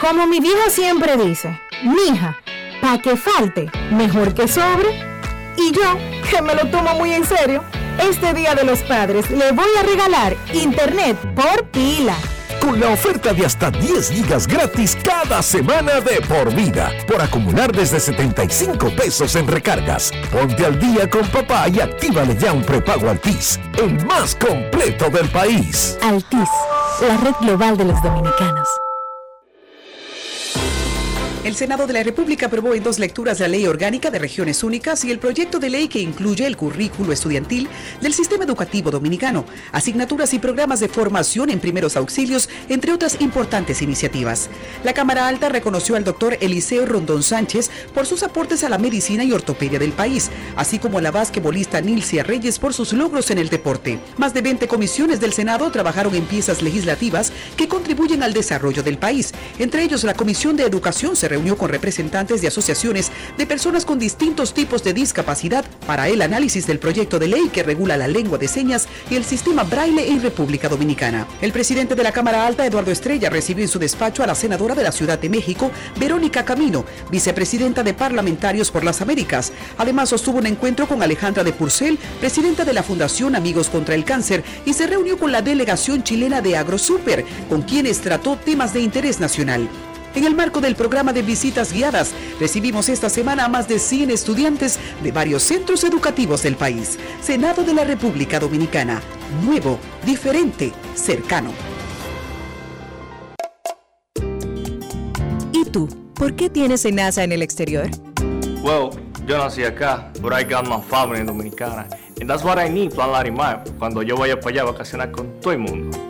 Como mi vieja siempre dice, mija, pa' que falte, mejor que sobre. Y yo, que me lo tomo muy en serio, este Día de los Padres le voy a regalar internet por pila con la oferta de hasta 10 gigas gratis cada semana de por vida, por acumular desde 75 pesos en recargas. Ponte al día con papá y actívale ya un prepago Altis, el más completo del país. Altis, la red global de los dominicanos. El Senado de la República aprobó en dos lecturas la Ley Orgánica de Regiones Únicas y el proyecto de ley que incluye el currículo estudiantil del sistema educativo dominicano, asignaturas y programas de formación en primeros auxilios, entre otras importantes iniciativas. La Cámara Alta reconoció al doctor Eliseo Rondón Sánchez por sus aportes a la medicina y ortopedia del país, así como a la basquetbolista Nilcia Reyes por sus logros en el deporte. Más de 20 comisiones del Senado trabajaron en piezas legislativas que contribuyen al desarrollo del país, entre ellos la Comisión de Educación, reunió con representantes de asociaciones de personas con distintos tipos de discapacidad para el análisis del proyecto de ley que regula la lengua de señas y el sistema braille en República Dominicana. El presidente de la Cámara Alta, Eduardo Estrella, recibió en su despacho a la senadora de la Ciudad de México, Verónica Camino, vicepresidenta de Parlamentarios por las Américas. Además, sostuvo un encuentro con Alejandra de Purcell, presidenta de la Fundación Amigos contra el Cáncer, y se reunió con la delegación chilena de AgroSuper, con quienes trató temas de interés nacional. En el marco del programa de visitas guiadas, recibimos esta semana a más de 100 estudiantes de varios centros educativos del país. Senado de la República Dominicana. Nuevo, diferente, cercano. ¿Y tú? ¿Por qué tienes NASA en el exterior? Well, yo nací acá, but I got my family dominicana. And that's what I need, Plan Larimar, cuando yo vaya para allá a vacacionar con todo el mundo.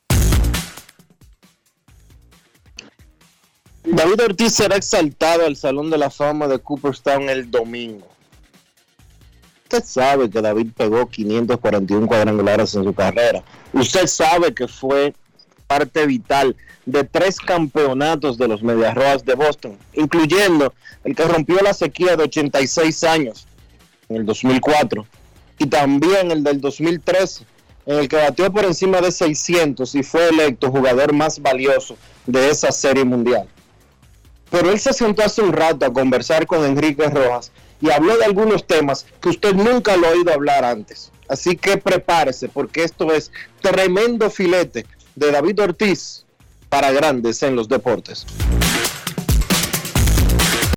David Ortiz será exaltado al Salón de la Fama de Cooperstown el domingo. Usted sabe que David pegó 541 cuadrangulares en su carrera. Usted sabe que fue parte vital de tres campeonatos de los Medias Rojas de Boston, incluyendo el que rompió la sequía de 86 años en el 2004 y también el del 2013 en el que batió por encima de 600 y fue electo jugador más valioso de esa serie mundial. Pero él se sentó hace un rato a conversar con Enrique Rojas y habló de algunos temas que usted nunca lo ha oído hablar antes. Así que prepárese porque esto es tremendo filete de David Ortiz para grandes en los deportes.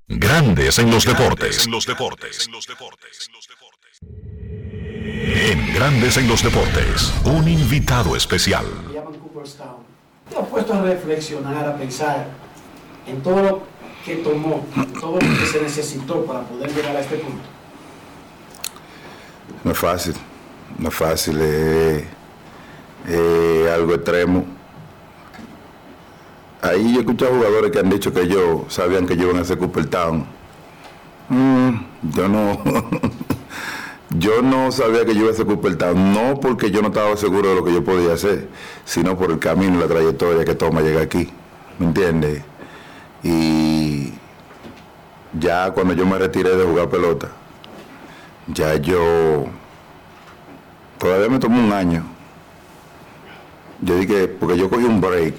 Grandes en los deportes. En los deportes. En Grandes en los deportes, un invitado especial. llaman Cooperstown. Te has puesto a reflexionar, a pensar en todo lo que tomó, todo lo que se necesitó para poder llegar a este punto. No es fácil, no es fácil, es, algo extremo. Ahí yo he escuchado jugadores que han dicho que ellos sabían que yo iban a hacer Cooperstown. Mm, yo no, (laughs) yo no sabía que yo iba a hacer Cooperstown, no porque yo no estaba seguro de lo que yo podía hacer, sino por el camino la trayectoria que toma llegar aquí, ¿me entiendes? Y ya cuando yo me retiré de jugar pelota, ya yo todavía me tomó un año. Yo dije, porque yo cogí un break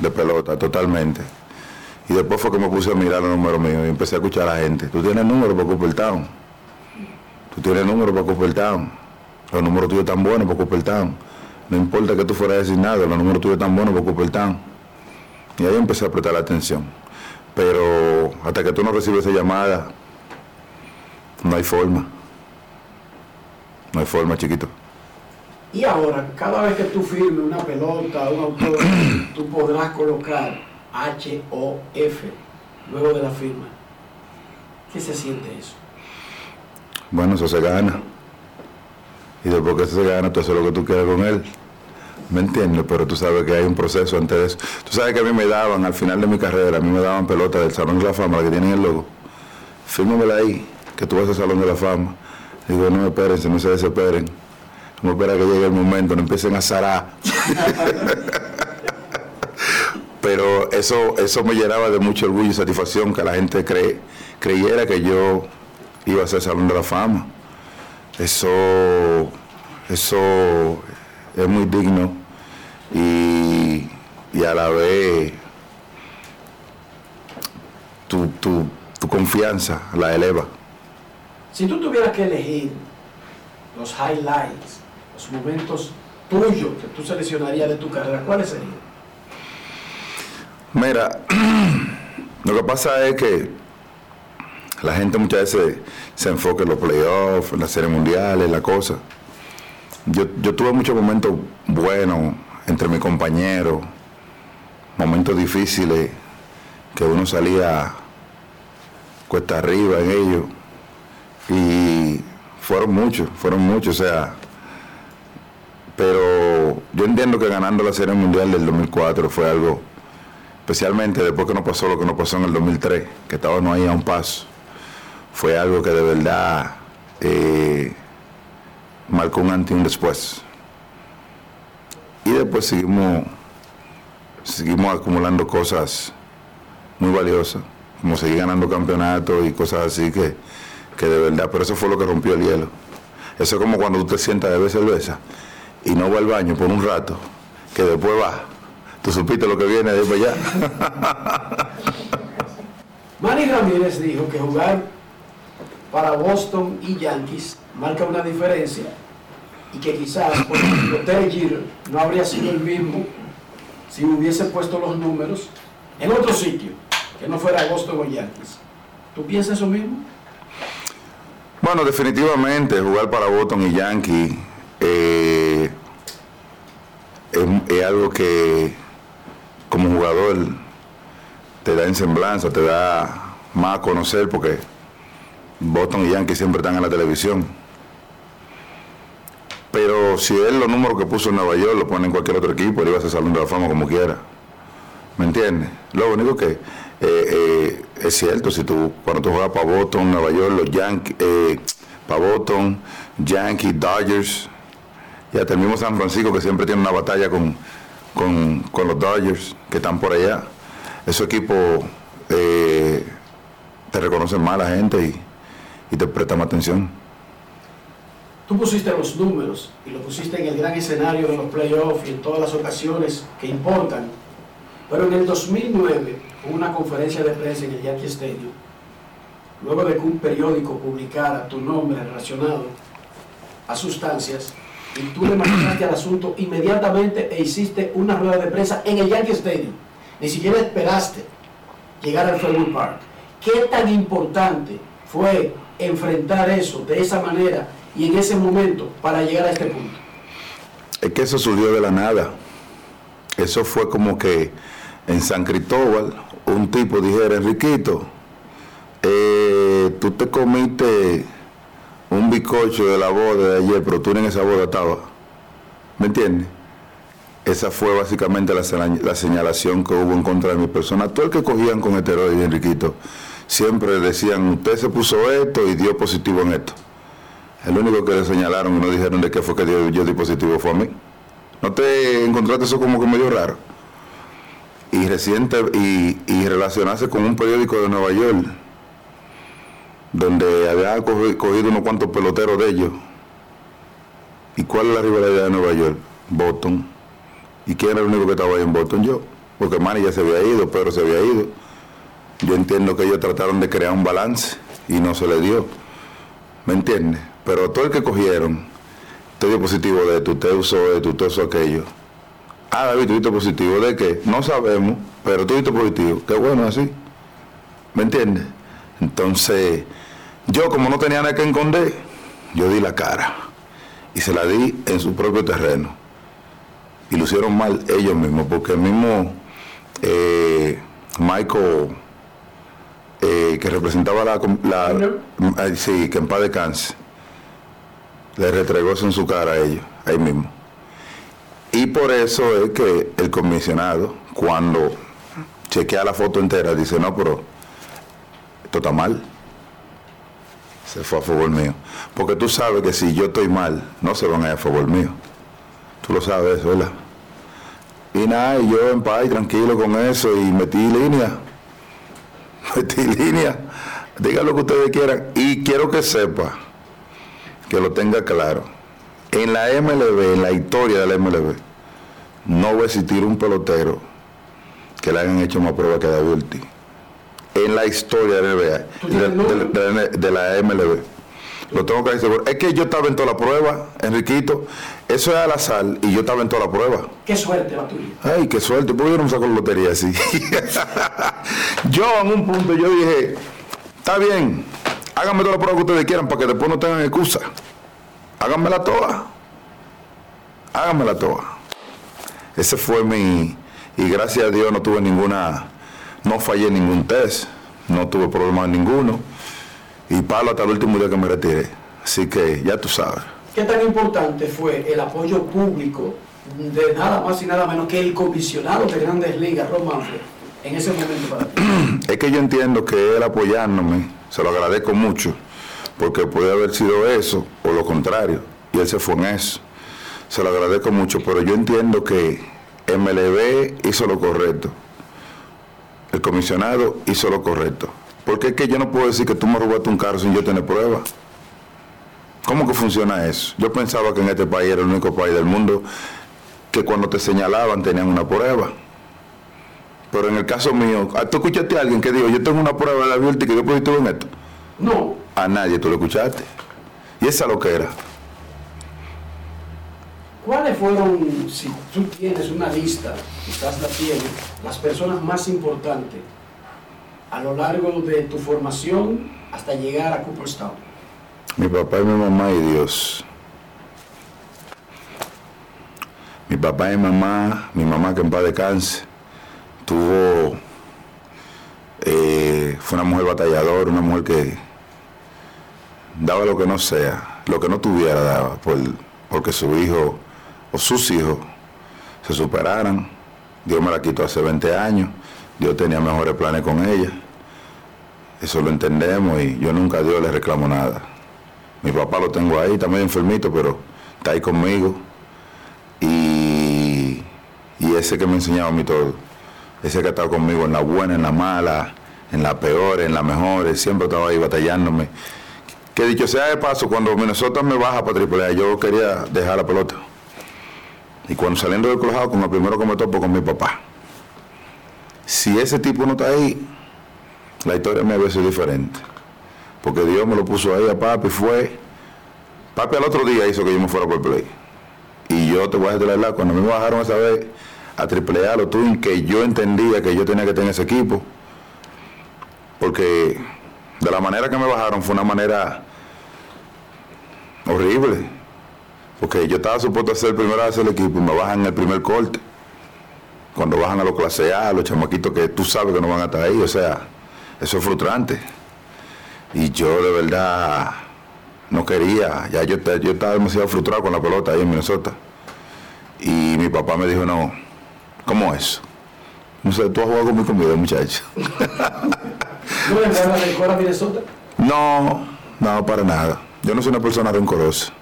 de pelota totalmente. Y después fue que me puse a mirar los números míos y empecé a escuchar a la gente. Tú tienes números para Cooperstown. Tú tienes números para Cooperstown. Los números tuyos están buenos para Cooperstown. No importa que tú fueras designado, los números tuyos están buenos para Cooperstown. Y ahí empecé a prestar atención. Pero hasta que tú no recibes esa llamada, no hay forma. No hay forma, chiquito. Y ahora, cada vez que tú firmes una pelota, un autógrafo, (clears throat) tú podrás colocar H-O-F luego de la firma. ¿Qué se siente eso? Bueno, eso se gana. Y después que eso se gana, tú haces lo que tú quieras con él. ¿Me entiendes? Pero tú sabes que hay un proceso antes de eso. Tú sabes que a mí me daban, al final de mi carrera, a mí me daban pelota del Salón de la Fama, la que tienen el logo. Fírmamela ahí, que tú vas al Salón de la Fama. Digo, no espérense, no se desesperen. No espera que llegue el momento, no empiecen a zarar. (laughs) Pero eso, eso me llenaba de mucho orgullo y satisfacción que la gente creyera que yo iba a ser Salón de la Fama. Eso, eso es muy digno y, y a la vez tu, tu, tu confianza la eleva. Si tú tuvieras que elegir los highlights, los momentos tuyos que tú seleccionarías de tu carrera, ¿cuáles serían? Mira, (clears throat) lo que pasa es que la gente muchas veces se enfoca en los playoffs, en las series mundiales, en la cosa. Yo, yo tuve muchos momentos buenos entre mis compañeros, momentos difíciles que uno salía cuesta arriba en ellos y fueron muchos, fueron muchos, o sea, pero yo entiendo que ganando la Serie Mundial del 2004 fue algo, especialmente después que nos pasó lo que nos pasó en el 2003, que estábamos ahí a un paso, fue algo que de verdad eh, marcó un antes y un después. Y después seguimos, seguimos acumulando cosas muy valiosas, como seguir ganando campeonatos y cosas así que, que de verdad, pero eso fue lo que rompió el hielo. Eso es como cuando tú te sientas de beber cerveza y no va al baño por un rato, que después va. Tú supiste lo que viene de allá. (laughs) Manny Ramírez dijo que jugar para Boston y Yankees marca una diferencia y que quizás, por ejemplo, Jeter no habría sido el mismo si hubiese puesto los números en otro sitio, que no fuera Boston o Yankees. ¿Tú piensas eso mismo? Bueno, definitivamente jugar para Boston y Yankee eh, es, es algo que como jugador te da en semblanza, te da más a conocer porque Boston y Yankee siempre están en la televisión. Pero si él los números que puso en Nueva York lo pone en cualquier otro equipo, él iba a ser salón de la fama como quiera. ¿Me entiendes? Lo único que eh, eh, es cierto, si tú cuando tú juegas para Boston, Nueva York, los Yankees, eh, para Boston, Yankees, Dodgers, y hasta el mismo San Francisco que siempre tiene una batalla con, con, los Dodgers que están por allá. Esos equipos te reconocen más a la gente y, y te prestan más atención. Tú pusiste los números y lo pusiste en el gran escenario de los playoffs y en todas las ocasiones que importan. Pero en el 2009 hubo una conferencia de prensa en el Yankee Stadium, luego de que un periódico publicara tu nombre relacionado a sustancias, y tú le manejaste al asunto inmediatamente e hiciste una rueda de prensa en el Yankee Stadium. Ni siquiera esperaste llegar al Fairwood Park. ¿Qué tan importante fue enfrentar eso de esa manera y en ese momento para llegar a este punto? Es que eso surgió de la nada. Eso fue como que en San Cristóbal un tipo dijera, Enriquito, eh, tú te comiste un bizcocho de la boda de ayer, pero tú en esa boda estabas. ¿Me entiendes? Esa fue básicamente la, señal- la señalación que hubo en contra de mi persona. Todo el que cogían con esteroides, Enriquito, siempre decían, usted se puso esto y dio positivo en esto. El único que le señalaron y no dijeron de qué fue que dio, yo di positivo fue a mí. ¿No te encontraste eso como que medio raro? Y reciente, y, relacionarse con un periódico de Nueva York, donde había cogi- cogido unos cuantos peloteros de ellos. ¿Y cuál es la rivalidad de Nueva York? Boston. ¿Y quién era el único que estaba ahí en Boston? Yo. Porque Manny ya se había ido, Pedro se había ido. Yo entiendo que ellos trataron de crear un balance y no se le dio. ¿Me entiendes? Pero todo el que cogieron, te dio positivo de esto, usted usó esto, usted usó aquello. Ah, David, tuviste positivo de qué? No sabemos, pero tuviste positivo. Qué bueno así. ¿Me entiendes? Entonces, yo como no tenía nada que esconder, yo di la cara. Y se la di en su propio terreno. Y lo hicieron mal ellos mismos, porque el mismo eh, Michael, eh, que representaba la, la- ay, sí, que en paz descanse, le retregó en su cara a ellos, ahí mismo. Y por eso es que el comisionado, cuando chequea la foto entera, dice, no, pero esto está mal. Se fue a favor mío. Porque tú sabes que si yo estoy mal, no se van a ir a favor mío. Tú lo sabes eso, ¿verdad? Y nada, y yo en paz y tranquilo con eso y metí línea. (laughs) Metí línea. Digan lo que ustedes quieran. Y quiero que sepa, que lo tenga claro. En la MLB, en la historia de la MLB, no va a existir un pelotero que le hayan hecho más pruebas que David Ortiz. En la historia de la NBA, de, de- de- de la MLB. Lo tengo que decir. Es que yo estaba en toda la prueba, Enriquito. Eso es al azar y yo estaba en toda la prueba. Qué suerte la tuya. Ay, qué suerte, ¿por qué yo no me saco la lotería así? (laughs) yo en un punto yo dije, está bien, háganme toda la prueba que ustedes quieran para que después no tengan excusa. Háganmela toda. Háganmela toda. Ese fue mi... Y gracias a Dios no tuve ninguna... No fallé ningún test. No tuve problemas ninguno. Y palo hasta el último día que me retiré. Así que ya tú sabes. ¿Qué tan importante fue el apoyo público de nada más y nada menos que el comisionado de Grandes Ligas, Manfred, Es que yo entiendo que él apoyándome, se lo agradezco mucho, porque puede haber sido eso o lo contrario, y él se fue en eso. Se lo agradezco mucho, pero yo entiendo que MLB hizo lo correcto, el comisionado hizo lo correcto. Porque es que yo no puedo decir que tú me robaste un carro sin yo tener pruebas. ¿Cómo que funciona eso? Yo pensaba que en este país era el único país del mundo que cuando te señalaban tenían una prueba. Pero en el caso mío, ah, ¿tú escuchaste a alguien que dijo, yo tengo una prueba de la Virti que yo puedo en esto? No. A nadie tú lo escuchaste. Y esa lo que era. ¿Cuáles fueron, si tú tienes una lista, quizás la tienes, las personas más importantes a lo largo de tu formación hasta llegar a Cooperstown? Mi papá y mi mamá y Dios. Mi papá y mamá, mi mamá que en paz descanse, eh, fue una mujer batalladora, una mujer que daba lo que no sea, lo que no tuviera daba, por, porque su hijo o sus hijos se superaran. Dios me la quitó hace 20 años, Dios tenía mejores planes con ella. Eso lo entendemos y yo nunca a Dios le reclamo nada. Mi papá lo tengo ahí, está medio enfermito, pero está ahí conmigo. Y, y ese que me enseñaba a mí todo, ese que ha estado conmigo en la buena, en la mala, en la peor, en la mejor, siempre estaba ahí batallándome. Que dicho sea de paso, cuando Minnesota me baja para AAA, yo quería dejar la pelota. Y cuando saliendo del colegio, con el primero que me topo con mi papá. Si ese tipo no está ahí, la historia me sido diferente. Porque Dios me lo puso ahí a papi, fue. Papi al otro día hizo que yo me fuera por play. Y yo te voy a decir la verdad, cuando me bajaron esa vez a triple A, los Twins, que yo entendía que yo tenía que tener ese equipo. Porque de la manera que me bajaron fue una manera horrible. Porque yo estaba supuesto a ser el primero a hacer el equipo y me bajan en el primer corte. Cuando bajan a los clase los chamaquitos que tú sabes que no van a estar ahí. O sea, eso es frustrante. Y yo de verdad no quería, ya yo, yo estaba demasiado frustrado con la pelota ahí en Minnesota. Y mi papá me dijo, no, ¿cómo es? No sé, tú has jugado con mi comida, muchacho. ¿No mandas rencor a Minnesota? No, no, para nada. Yo no soy una persona rencorosa.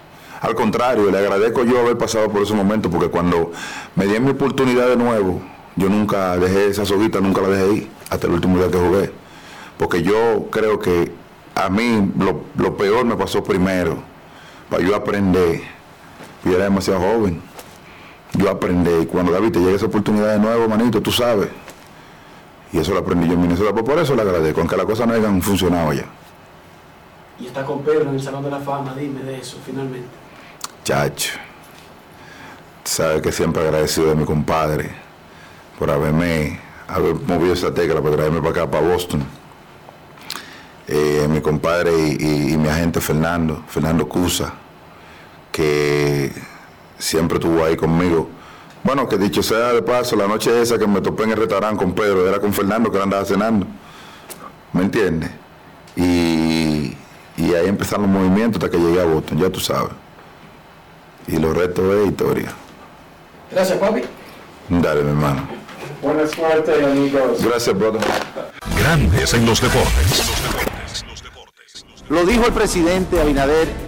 Al contrario, le agradezco yo haber pasado por ese momento, porque cuando me dieron mi oportunidad de nuevo, yo nunca dejé esa soguita, nunca la dejé ir, hasta el último día que jugué. Porque yo creo que a mí lo, lo peor me pasó primero, para yo aprender. Yo era demasiado joven. Yo aprendí. Y cuando David te llega esa oportunidad de nuevo, manito, tú sabes. Y eso lo aprendí yo en Minnesota. Pues por eso le agradezco, aunque las cosas no hayan funcionado ya. Y está con Pedro en el Salón de la Fama, dime de eso, finalmente. Chacho. Sabes que siempre agradecido de mi compadre por haberme, haber movido esa tecla para traerme para acá, para Boston. Eh, mi compadre y, y- y mi agente Fernando, Fernando Cusa, que siempre estuvo ahí conmigo. Bueno, que dicho sea de paso, la noche esa que me topé en el restaurante con Pedro, era con Fernando que él andaba cenando. ¿Me entiendes? Y, y ahí empezaron los movimientos hasta que llegué a Boston, ya tú sabes. Y los restos es historia. Gracias, papi. Dale, mi hermano. Buena suerte, amigos. Gracias, brother. Grandes en los deportes. Lo dijo el presidente Abinader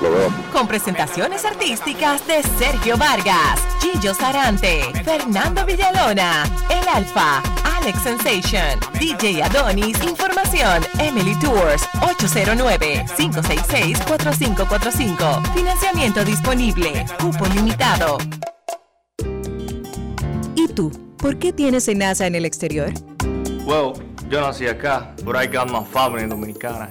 Lo veo. Con presentaciones artísticas de Sergio Vargas, Gillo Sarante, Fernando Villalona, El Alfa, Alex Sensation, DJ Adonis, Información, Emily Tours, 809-566-4545. Financiamiento disponible, cupo limitado. ¿Y tú? ¿Por qué tienes enaza en el exterior? Well, yo nací acá, but I got my family dominicana.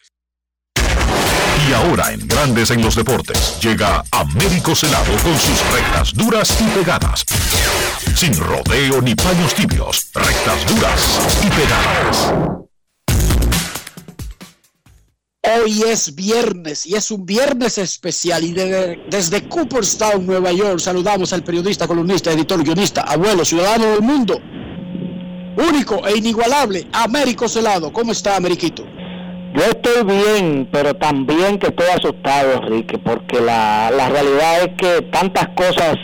Y ahora en Grandes en los deportes llega Américo Celado con sus rectas duras y pegadas. Sin rodeo ni paños tibios, rectas duras y pegadas. Hoy es viernes y es un viernes especial y de- desde Cooperstown, Nueva York, saludamos al periodista, columnista, editor, guionista, abuelo, ciudadano del mundo, único e inigualable, Américo Celado. ¿Cómo está, Ameriquito? Yo estoy bien, pero también que estoy asustado, Enrique, porque la, la realidad es que tantas cosas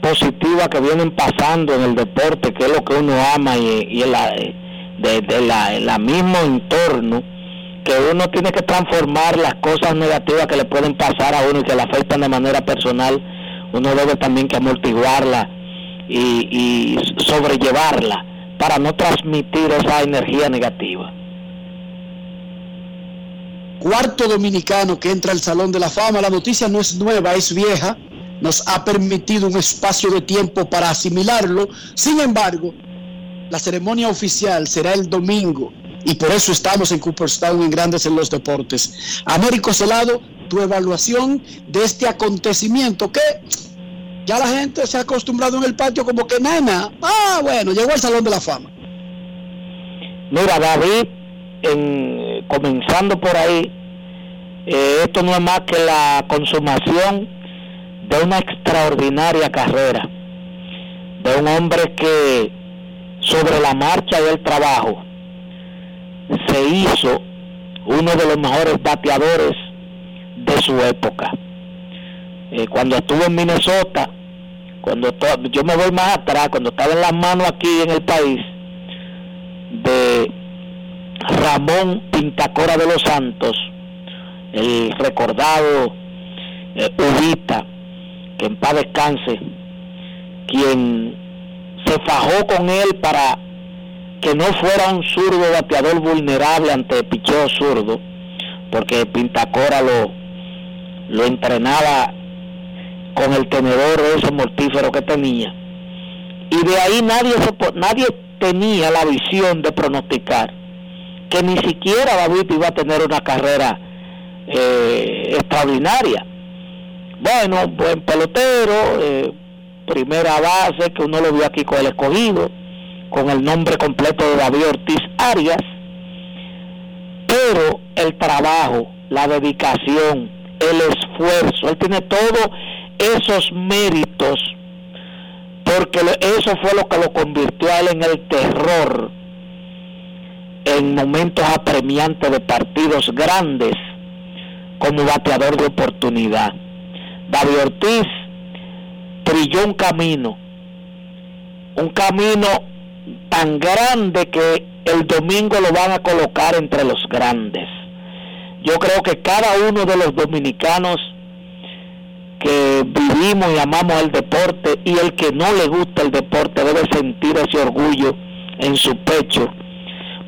positivas que vienen pasando en el deporte, que es lo que uno ama y, y en la, de, la, en mismo entorno, que uno tiene que transformar las cosas negativas que le pueden pasar a uno y que le afectan de manera personal, uno debe también que amortiguarla y, y sobrellevarla para no transmitir esa energía negativa. Cuarto dominicano que entra al Salón de la Fama. La noticia no es nueva, es vieja. Nos ha permitido un espacio de tiempo para asimilarlo. Sin embargo, la ceremonia oficial será el domingo y por eso estamos en Cooperstown en Grandes en los Deportes. Américo Celado, tu evaluación de este acontecimiento que ya la gente se ha acostumbrado en el patio como que nena. Ah, bueno, llegó al Salón de la Fama. Mira, David, en- comenzando por ahí, eh, esto no es más que la consumación de una extraordinaria carrera, de un hombre que sobre la marcha del trabajo se hizo uno de los mejores bateadores de su época. Eh, cuando estuvo en Minnesota, cuando yo me voy más atrás, cuando estaba en las manos aquí en el país, de Ramón Pintacora de los Santos, el recordado eh, Ubita, que en paz descanse, quien se fajó con él para que no fuera un zurdo bateador vulnerable ante picheo zurdo, porque Pintacora lo, lo entrenaba con el tenedor ese mortífero que tenía. Y de ahí nadie, se, nadie tenía la visión de pronosticar que ni siquiera David iba a tener una carrera eh, extraordinaria. Bueno, buen pelotero, eh, primera base, que uno lo vio aquí con el escogido, con el nombre completo de David Ortiz Arias, pero el trabajo, la dedicación, el esfuerzo, él tiene todos esos méritos, porque eso fue lo que lo convirtió a él en el terror en momentos apremiantes de partidos grandes como bateador de oportunidad. David Ortiz trilló un camino, un camino tan grande que el domingo lo van a colocar entre los grandes. Yo creo que cada uno de los dominicanos que vivimos y amamos el deporte y el que no le gusta el deporte debe sentir ese orgullo en su pecho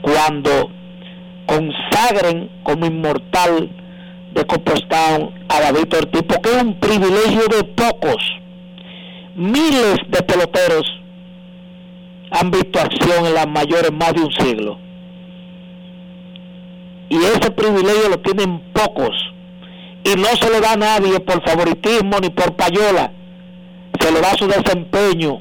cuando consagren como inmortal de Cooperstown a David Ortiz, porque es un privilegio de pocos. Miles de peloteros han visto acción en las mayores más de un siglo. Y ese privilegio lo tienen pocos. Y no se le da a nadie por favoritismo ni por payola. Se le da su desempeño.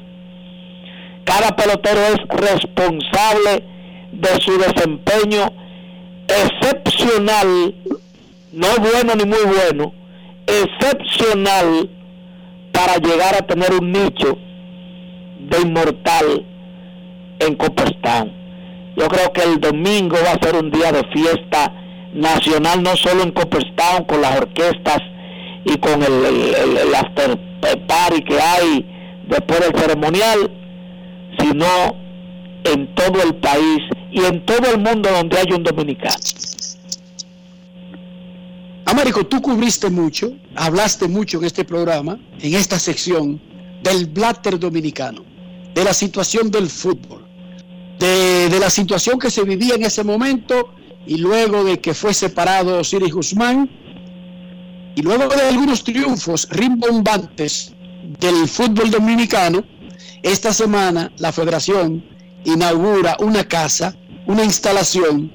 Cada pelotero es responsable de su desempeño excepcional, no bueno ni muy bueno, excepcional para llegar a tener un nicho de inmortal en Cooperstown. Yo creo que el domingo va a ser un día de fiesta nacional, no solo en Cooperstown, con las orquestas y con el, el, el after party que hay después del ceremonial, sino en todo el país y en todo el mundo donde hay un dominicano. Américo, tú cubriste mucho, hablaste mucho en este programa, en esta sección, del blatter dominicano, de la situación del fútbol, de, de la situación que se vivía en ese momento y luego de que fue separado Osiris Guzmán y luego de algunos triunfos rimbombantes del fútbol dominicano, esta semana la federación inaugura una casa, una instalación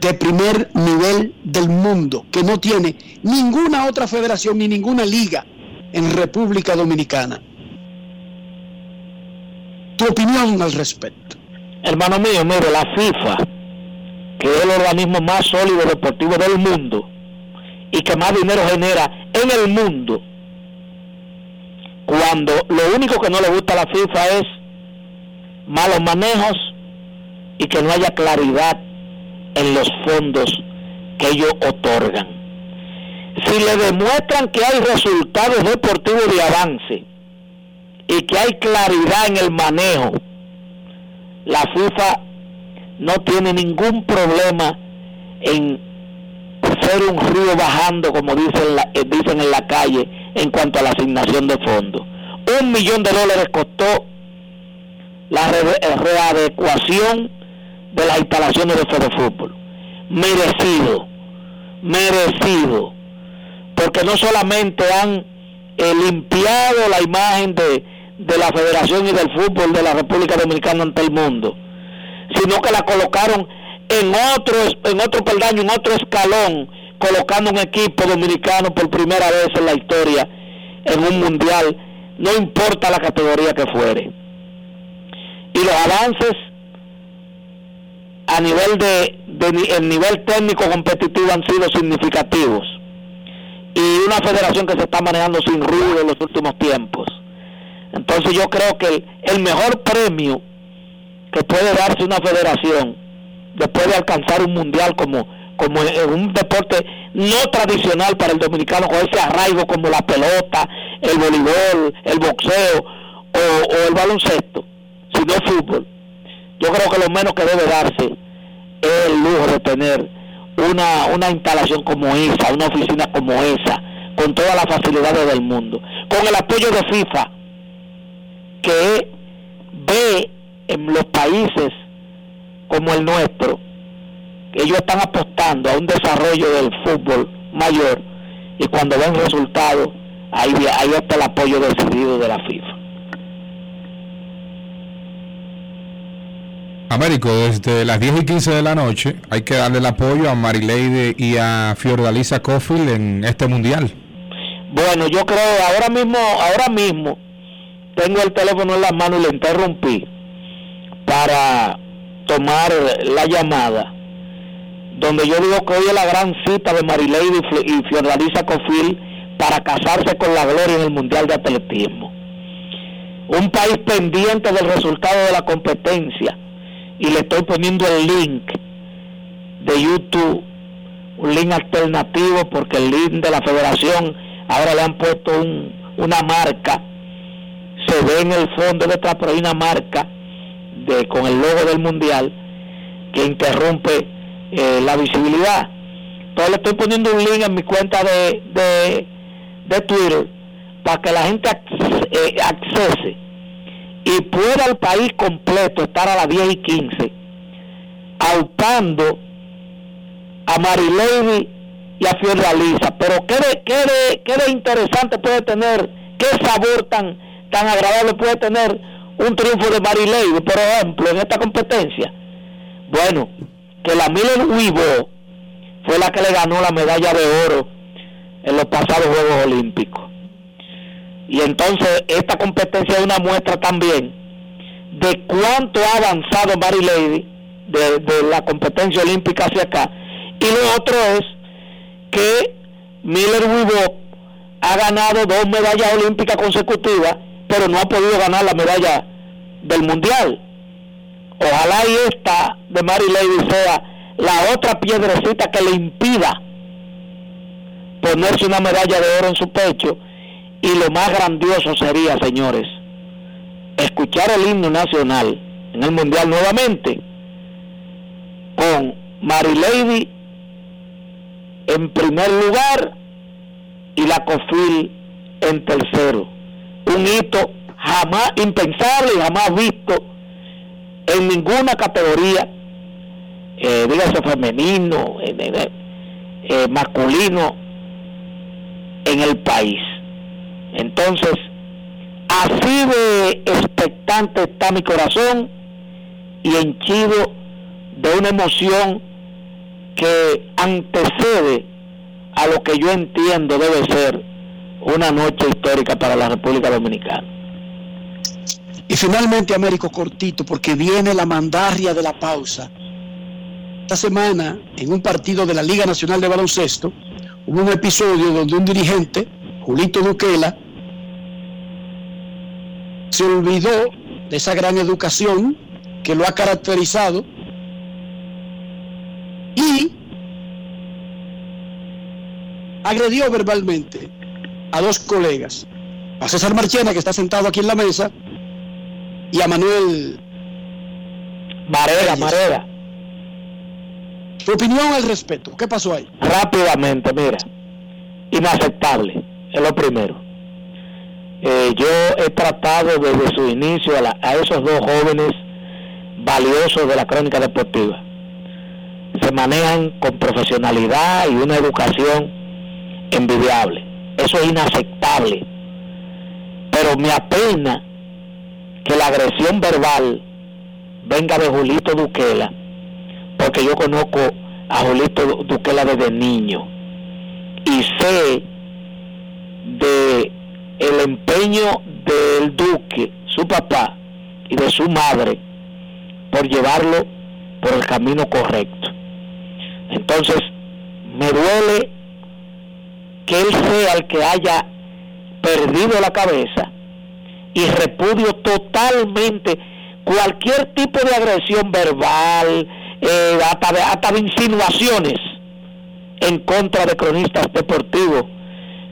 de primer nivel del mundo, que no tiene ninguna otra federación ni ninguna liga en República Dominicana. Tu opinión al respecto. Hermano mío, mire, la FIFA, que es el organismo más sólido deportivo del mundo y que más dinero genera en el mundo, cuando lo único que no le gusta a la FIFA es malos manejos y que no haya claridad en los fondos que ellos otorgan. Si le demuestran que hay resultados deportivos de avance y que hay claridad en el manejo, la FIFA no tiene ningún problema en ser un río bajando, como dicen, la, eh, dicen en la calle, en cuanto a la asignación de fondos. Un millón de dólares costó la re- readecuación de las instalaciones de fútbol. Merecido, merecido, porque no solamente han eh, limpiado la imagen de, de la Federación y del Fútbol de la República Dominicana ante el mundo, sino que la colocaron en otro, en otro peldaño, en otro escalón, colocando un equipo dominicano por primera vez en la historia en un mundial, no importa la categoría que fuere. Y los avances a nivel de, de el nivel técnico competitivo han sido significativos y una federación que se está manejando sin ruido en los últimos tiempos. Entonces yo creo que el, el mejor premio que puede darse una federación después de alcanzar un mundial como como un deporte no tradicional para el dominicano con ese arraigo como la pelota, el voleibol, el boxeo o el baloncesto, sino fútbol. Yo creo que lo menos que debe darse es el lujo de tener una, una instalación como esa, una oficina como esa, con todas las facilidades del mundo, con el apoyo de FIFA, que ve en los países como el nuestro, ellos están apostando a un desarrollo del fútbol mayor y cuando ven resultados, ahí, ahí está el apoyo decidido de la FIFA. Américo, desde las 10 y 15 de la noche hay que darle el apoyo a Marileide y a Fiordalisa Cofield en este mundial. Bueno, yo creo, ahora mismo, ahora mismo, tengo el teléfono en la mano y le interrumpí para tomar la llamada, donde yo digo que hoy es la gran cita de Marileide y Fi- y Fiordalisa Cofil para casarse con la gloria en el Mundial de Atletismo. Un país pendiente del resultado de la competencia y le estoy poniendo el link de YouTube, un link alternativo porque el link de la federación ahora le han puesto un- una marca, se ve en el fondo detrás, pero hay una marca de, con el logo del mundial que interrumpe eh, la visibilidad. Entonces le estoy poniendo un link en mi cuenta de, de, de Twitter para que la gente eh, accese y pueda el país completo estar a las 10 y 15 aupando a Marilady y a Fiordalisa. Pero ¿qué de, qué, de, qué de interesante puede tener, qué sabor tan, tan agradable puede tener un triunfo de Marilady, por ejemplo, en esta competencia? Bueno, que la Miller Weibo fue la que le ganó la medalla de oro en los pasados Juegos Olímpicos. Y entonces esta competencia es una muestra también de cuánto ha avanzado Mary Lady de, de la competencia olímpica hacia acá. Y lo otro es que Miller Weibo ha ganado dos medallas olímpicas consecutivas, pero no ha podido ganar la medalla del mundial. Ojalá y esta de Mary Lady sea la otra piedrecita que le impida ponerse una medalla de oro en su pecho y lo más grandioso sería, señores, escuchar el himno nacional en el mundial nuevamente con Mary Lady en primer lugar y la COFIL en tercero. Un hito jamás impensable y jamás visto en ninguna categoría, eh, dígase femenino, eh, masculino, en el país. Entonces, así de expectante está mi corazón y henchido de una emoción que antecede a lo que yo entiendo debe ser una noche histórica para la República Dominicana. Y finalmente, Américo Cortito, porque viene la mandarria de la pausa. Esta semana, en un partido de la Liga Nacional de Baloncesto, hubo un episodio donde un dirigente, Julito Duquela, se olvidó de esa gran educación que lo ha caracterizado y agredió verbalmente a dos colegas, a César Marchena, que está sentado aquí en la mesa, y a Manuel Marera, Marera. Tu opinión al respecto, ¿qué pasó ahí? Rápidamente, mira, inaceptable, es lo primero. Eh, yo he tratado desde su inicio a, la- a esos dos jóvenes valiosos de la crónica deportiva. Se manejan con profesionalidad y una educación envidiable. Eso es inaceptable. Pero me apena que la agresión verbal venga de Julito Duquela, porque yo conozco a Julito Du- Duquela desde niño y sé de el empeño del duque, su papá y de su madre por llevarlo por el camino correcto. Entonces, me duele que él sea el que haya perdido la cabeza y repudio totalmente cualquier tipo de agresión verbal, eh, hasta, de, insinuaciones en contra de cronistas deportivos,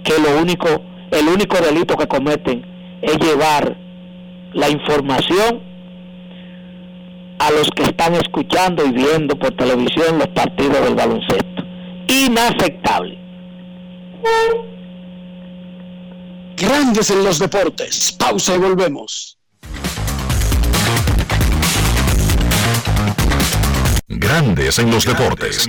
que lo único, el único delito que cometen es llevar la información a los que están escuchando y viendo por televisión los partidos del baloncesto. Inaceptable. Grandes en los deportes. Pausa y volvemos. Grandes en los deportes.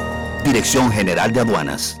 Dirección General de Aduanas.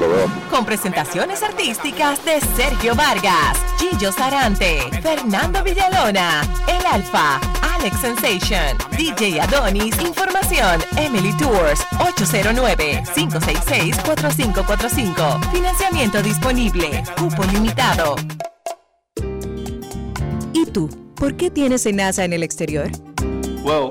Lo veo. Con presentaciones artísticas de Sergio Vargas, Gillo Sarante, Fernando Villalona, El Alfa, Alex Sensation, DJ Adonis, Información, Emily Tours, 809-566-4545. Financiamiento disponible, cupo limitado. ¿Y tú? ¿Por qué tienes NASA en el exterior? Well,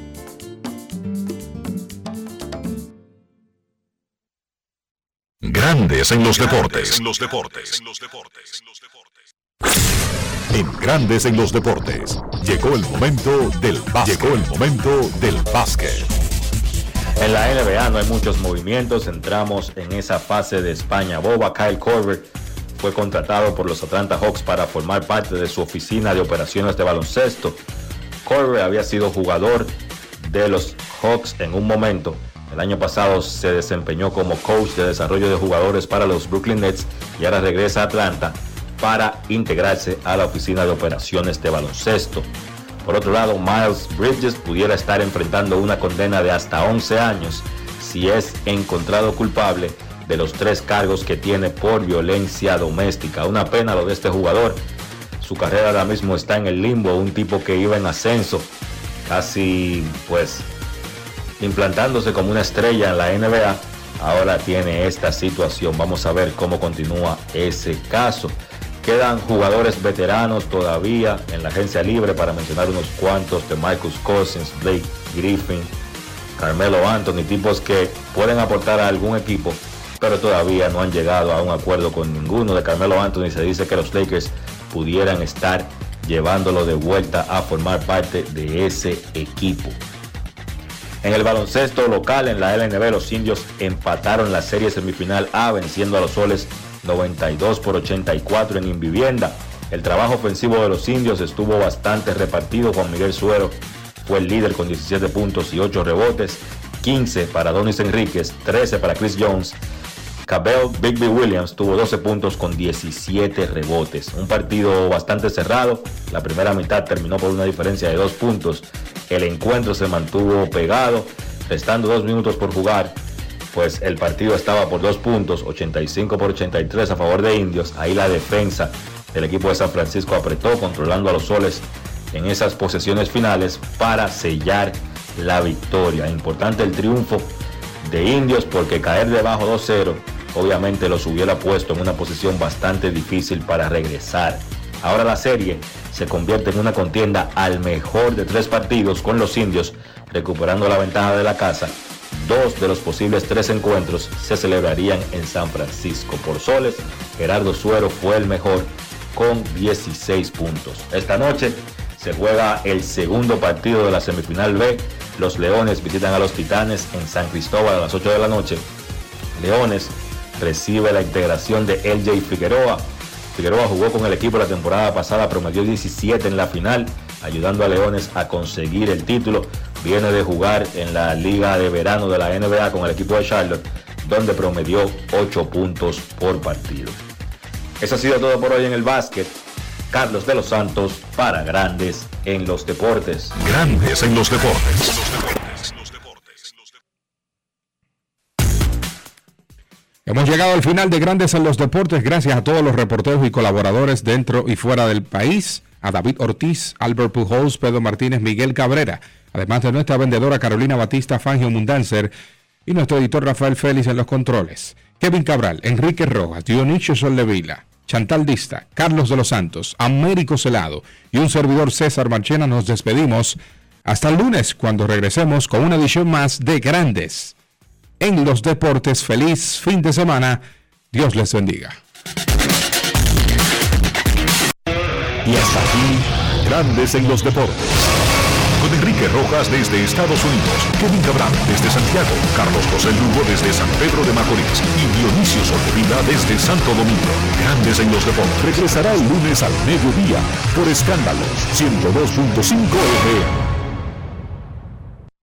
Grandes en los deportes. En los deportes. En Grandes en los deportes. Llegó el momento del básquet. Llegó el momento del básquet. En la NBA no hay muchos movimientos, entramos en esa fase de España. Boba Kyle Korver fue contratado por los Atlanta Hawks para formar parte de su oficina de operaciones de baloncesto. Korver había sido jugador de los Hawks en un momento. El año pasado se desempeñó como coach de desarrollo de jugadores para los Brooklyn Nets y ahora regresa a Atlanta para integrarse a la oficina de operaciones de baloncesto. Por otro lado, Miles Bridges pudiera estar enfrentando una condena de hasta 11 años si es encontrado culpable de los tres cargos que tiene por violencia doméstica. Una pena lo de este jugador. Su carrera ahora mismo está en el limbo, un tipo que iba en ascenso, casi pues implantándose como una estrella en la NBA. Ahora tiene esta situación. Vamos a ver cómo continúa ese caso. Quedan jugadores veteranos todavía en la agencia libre para mencionar unos cuantos de Marcus Cousins, Blake Griffin, Carmelo Anthony, tipos que pueden aportar a algún equipo, pero todavía no han llegado a un acuerdo con ninguno. De Carmelo Anthony se dice que los Lakers pudieran estar llevándolo de vuelta a formar parte de ese equipo. En el baloncesto local en la LNB los indios empataron la serie semifinal A venciendo a los soles 92 por 84 en Invivienda. El trabajo ofensivo de los indios estuvo bastante repartido. Juan Miguel Suero fue el líder con 17 puntos y 8 rebotes. 15 para Donis Enríquez, 13 para Chris Jones. Cabell Bigby Williams tuvo 12 puntos con 17 rebotes. Un partido bastante cerrado. La primera mitad terminó por una diferencia de 2 puntos. El encuentro se mantuvo pegado, restando 2 minutos por jugar pues el partido estaba por dos puntos, 85 por 83 a favor de Indios. Ahí la defensa del equipo de San Francisco apretó, controlando a los soles en esas posesiones finales para sellar la victoria. Importante el triunfo de Indios porque caer debajo 2-0 obviamente los hubiera puesto en una posición bastante difícil para regresar. Ahora la serie se convierte en una contienda al mejor de tres partidos con los indios recuperando la ventaja de la casa Dos de los posibles tres encuentros se celebrarían en San Francisco. Por soles, Gerardo Suero fue el mejor con 16 puntos. Esta noche se juega el segundo partido de la semifinal B. Los Leones visitan a los Titanes en San Cristóbal a las 8 de la noche. Leones recibe la integración de LJ Figueroa. Figueroa jugó con el equipo la temporada pasada, promedió 17 en la final, ayudando a Leones a conseguir el título viene de jugar en la liga de verano de la NBA con el equipo de Charlotte, donde promedió 8 puntos por partido. Eso ha sido todo por hoy en el básquet. Carlos de los Santos para Grandes en los Deportes. Grandes en los Deportes. Hemos llegado al final de Grandes en los Deportes. Gracias a todos los reporteros y colaboradores dentro y fuera del país. A David Ortiz, Albert Pujols, Pedro Martínez, Miguel Cabrera. Además de nuestra vendedora Carolina Batista Fangio Mundancer y nuestro editor Rafael Félix en los controles. Kevin Cabral, Enrique Rojas, Dionisio Soldevila, Chantal Dista, Carlos de los Santos, Américo Celado y un servidor César Marchena nos despedimos. Hasta el lunes cuando regresemos con una edición más de Grandes en los Deportes. Feliz fin de semana. Dios les bendiga. Y hasta aquí, Grandes en los Deportes. Con Enrique Rojas desde Estados Unidos, Kevin Cabral desde Santiago, Carlos José Lugo desde San Pedro de Macorís y Dionisio Solterida desde Santo Domingo. Grandes en los Deportes. Regresará el lunes al mediodía por Escándalos 102.5 FM.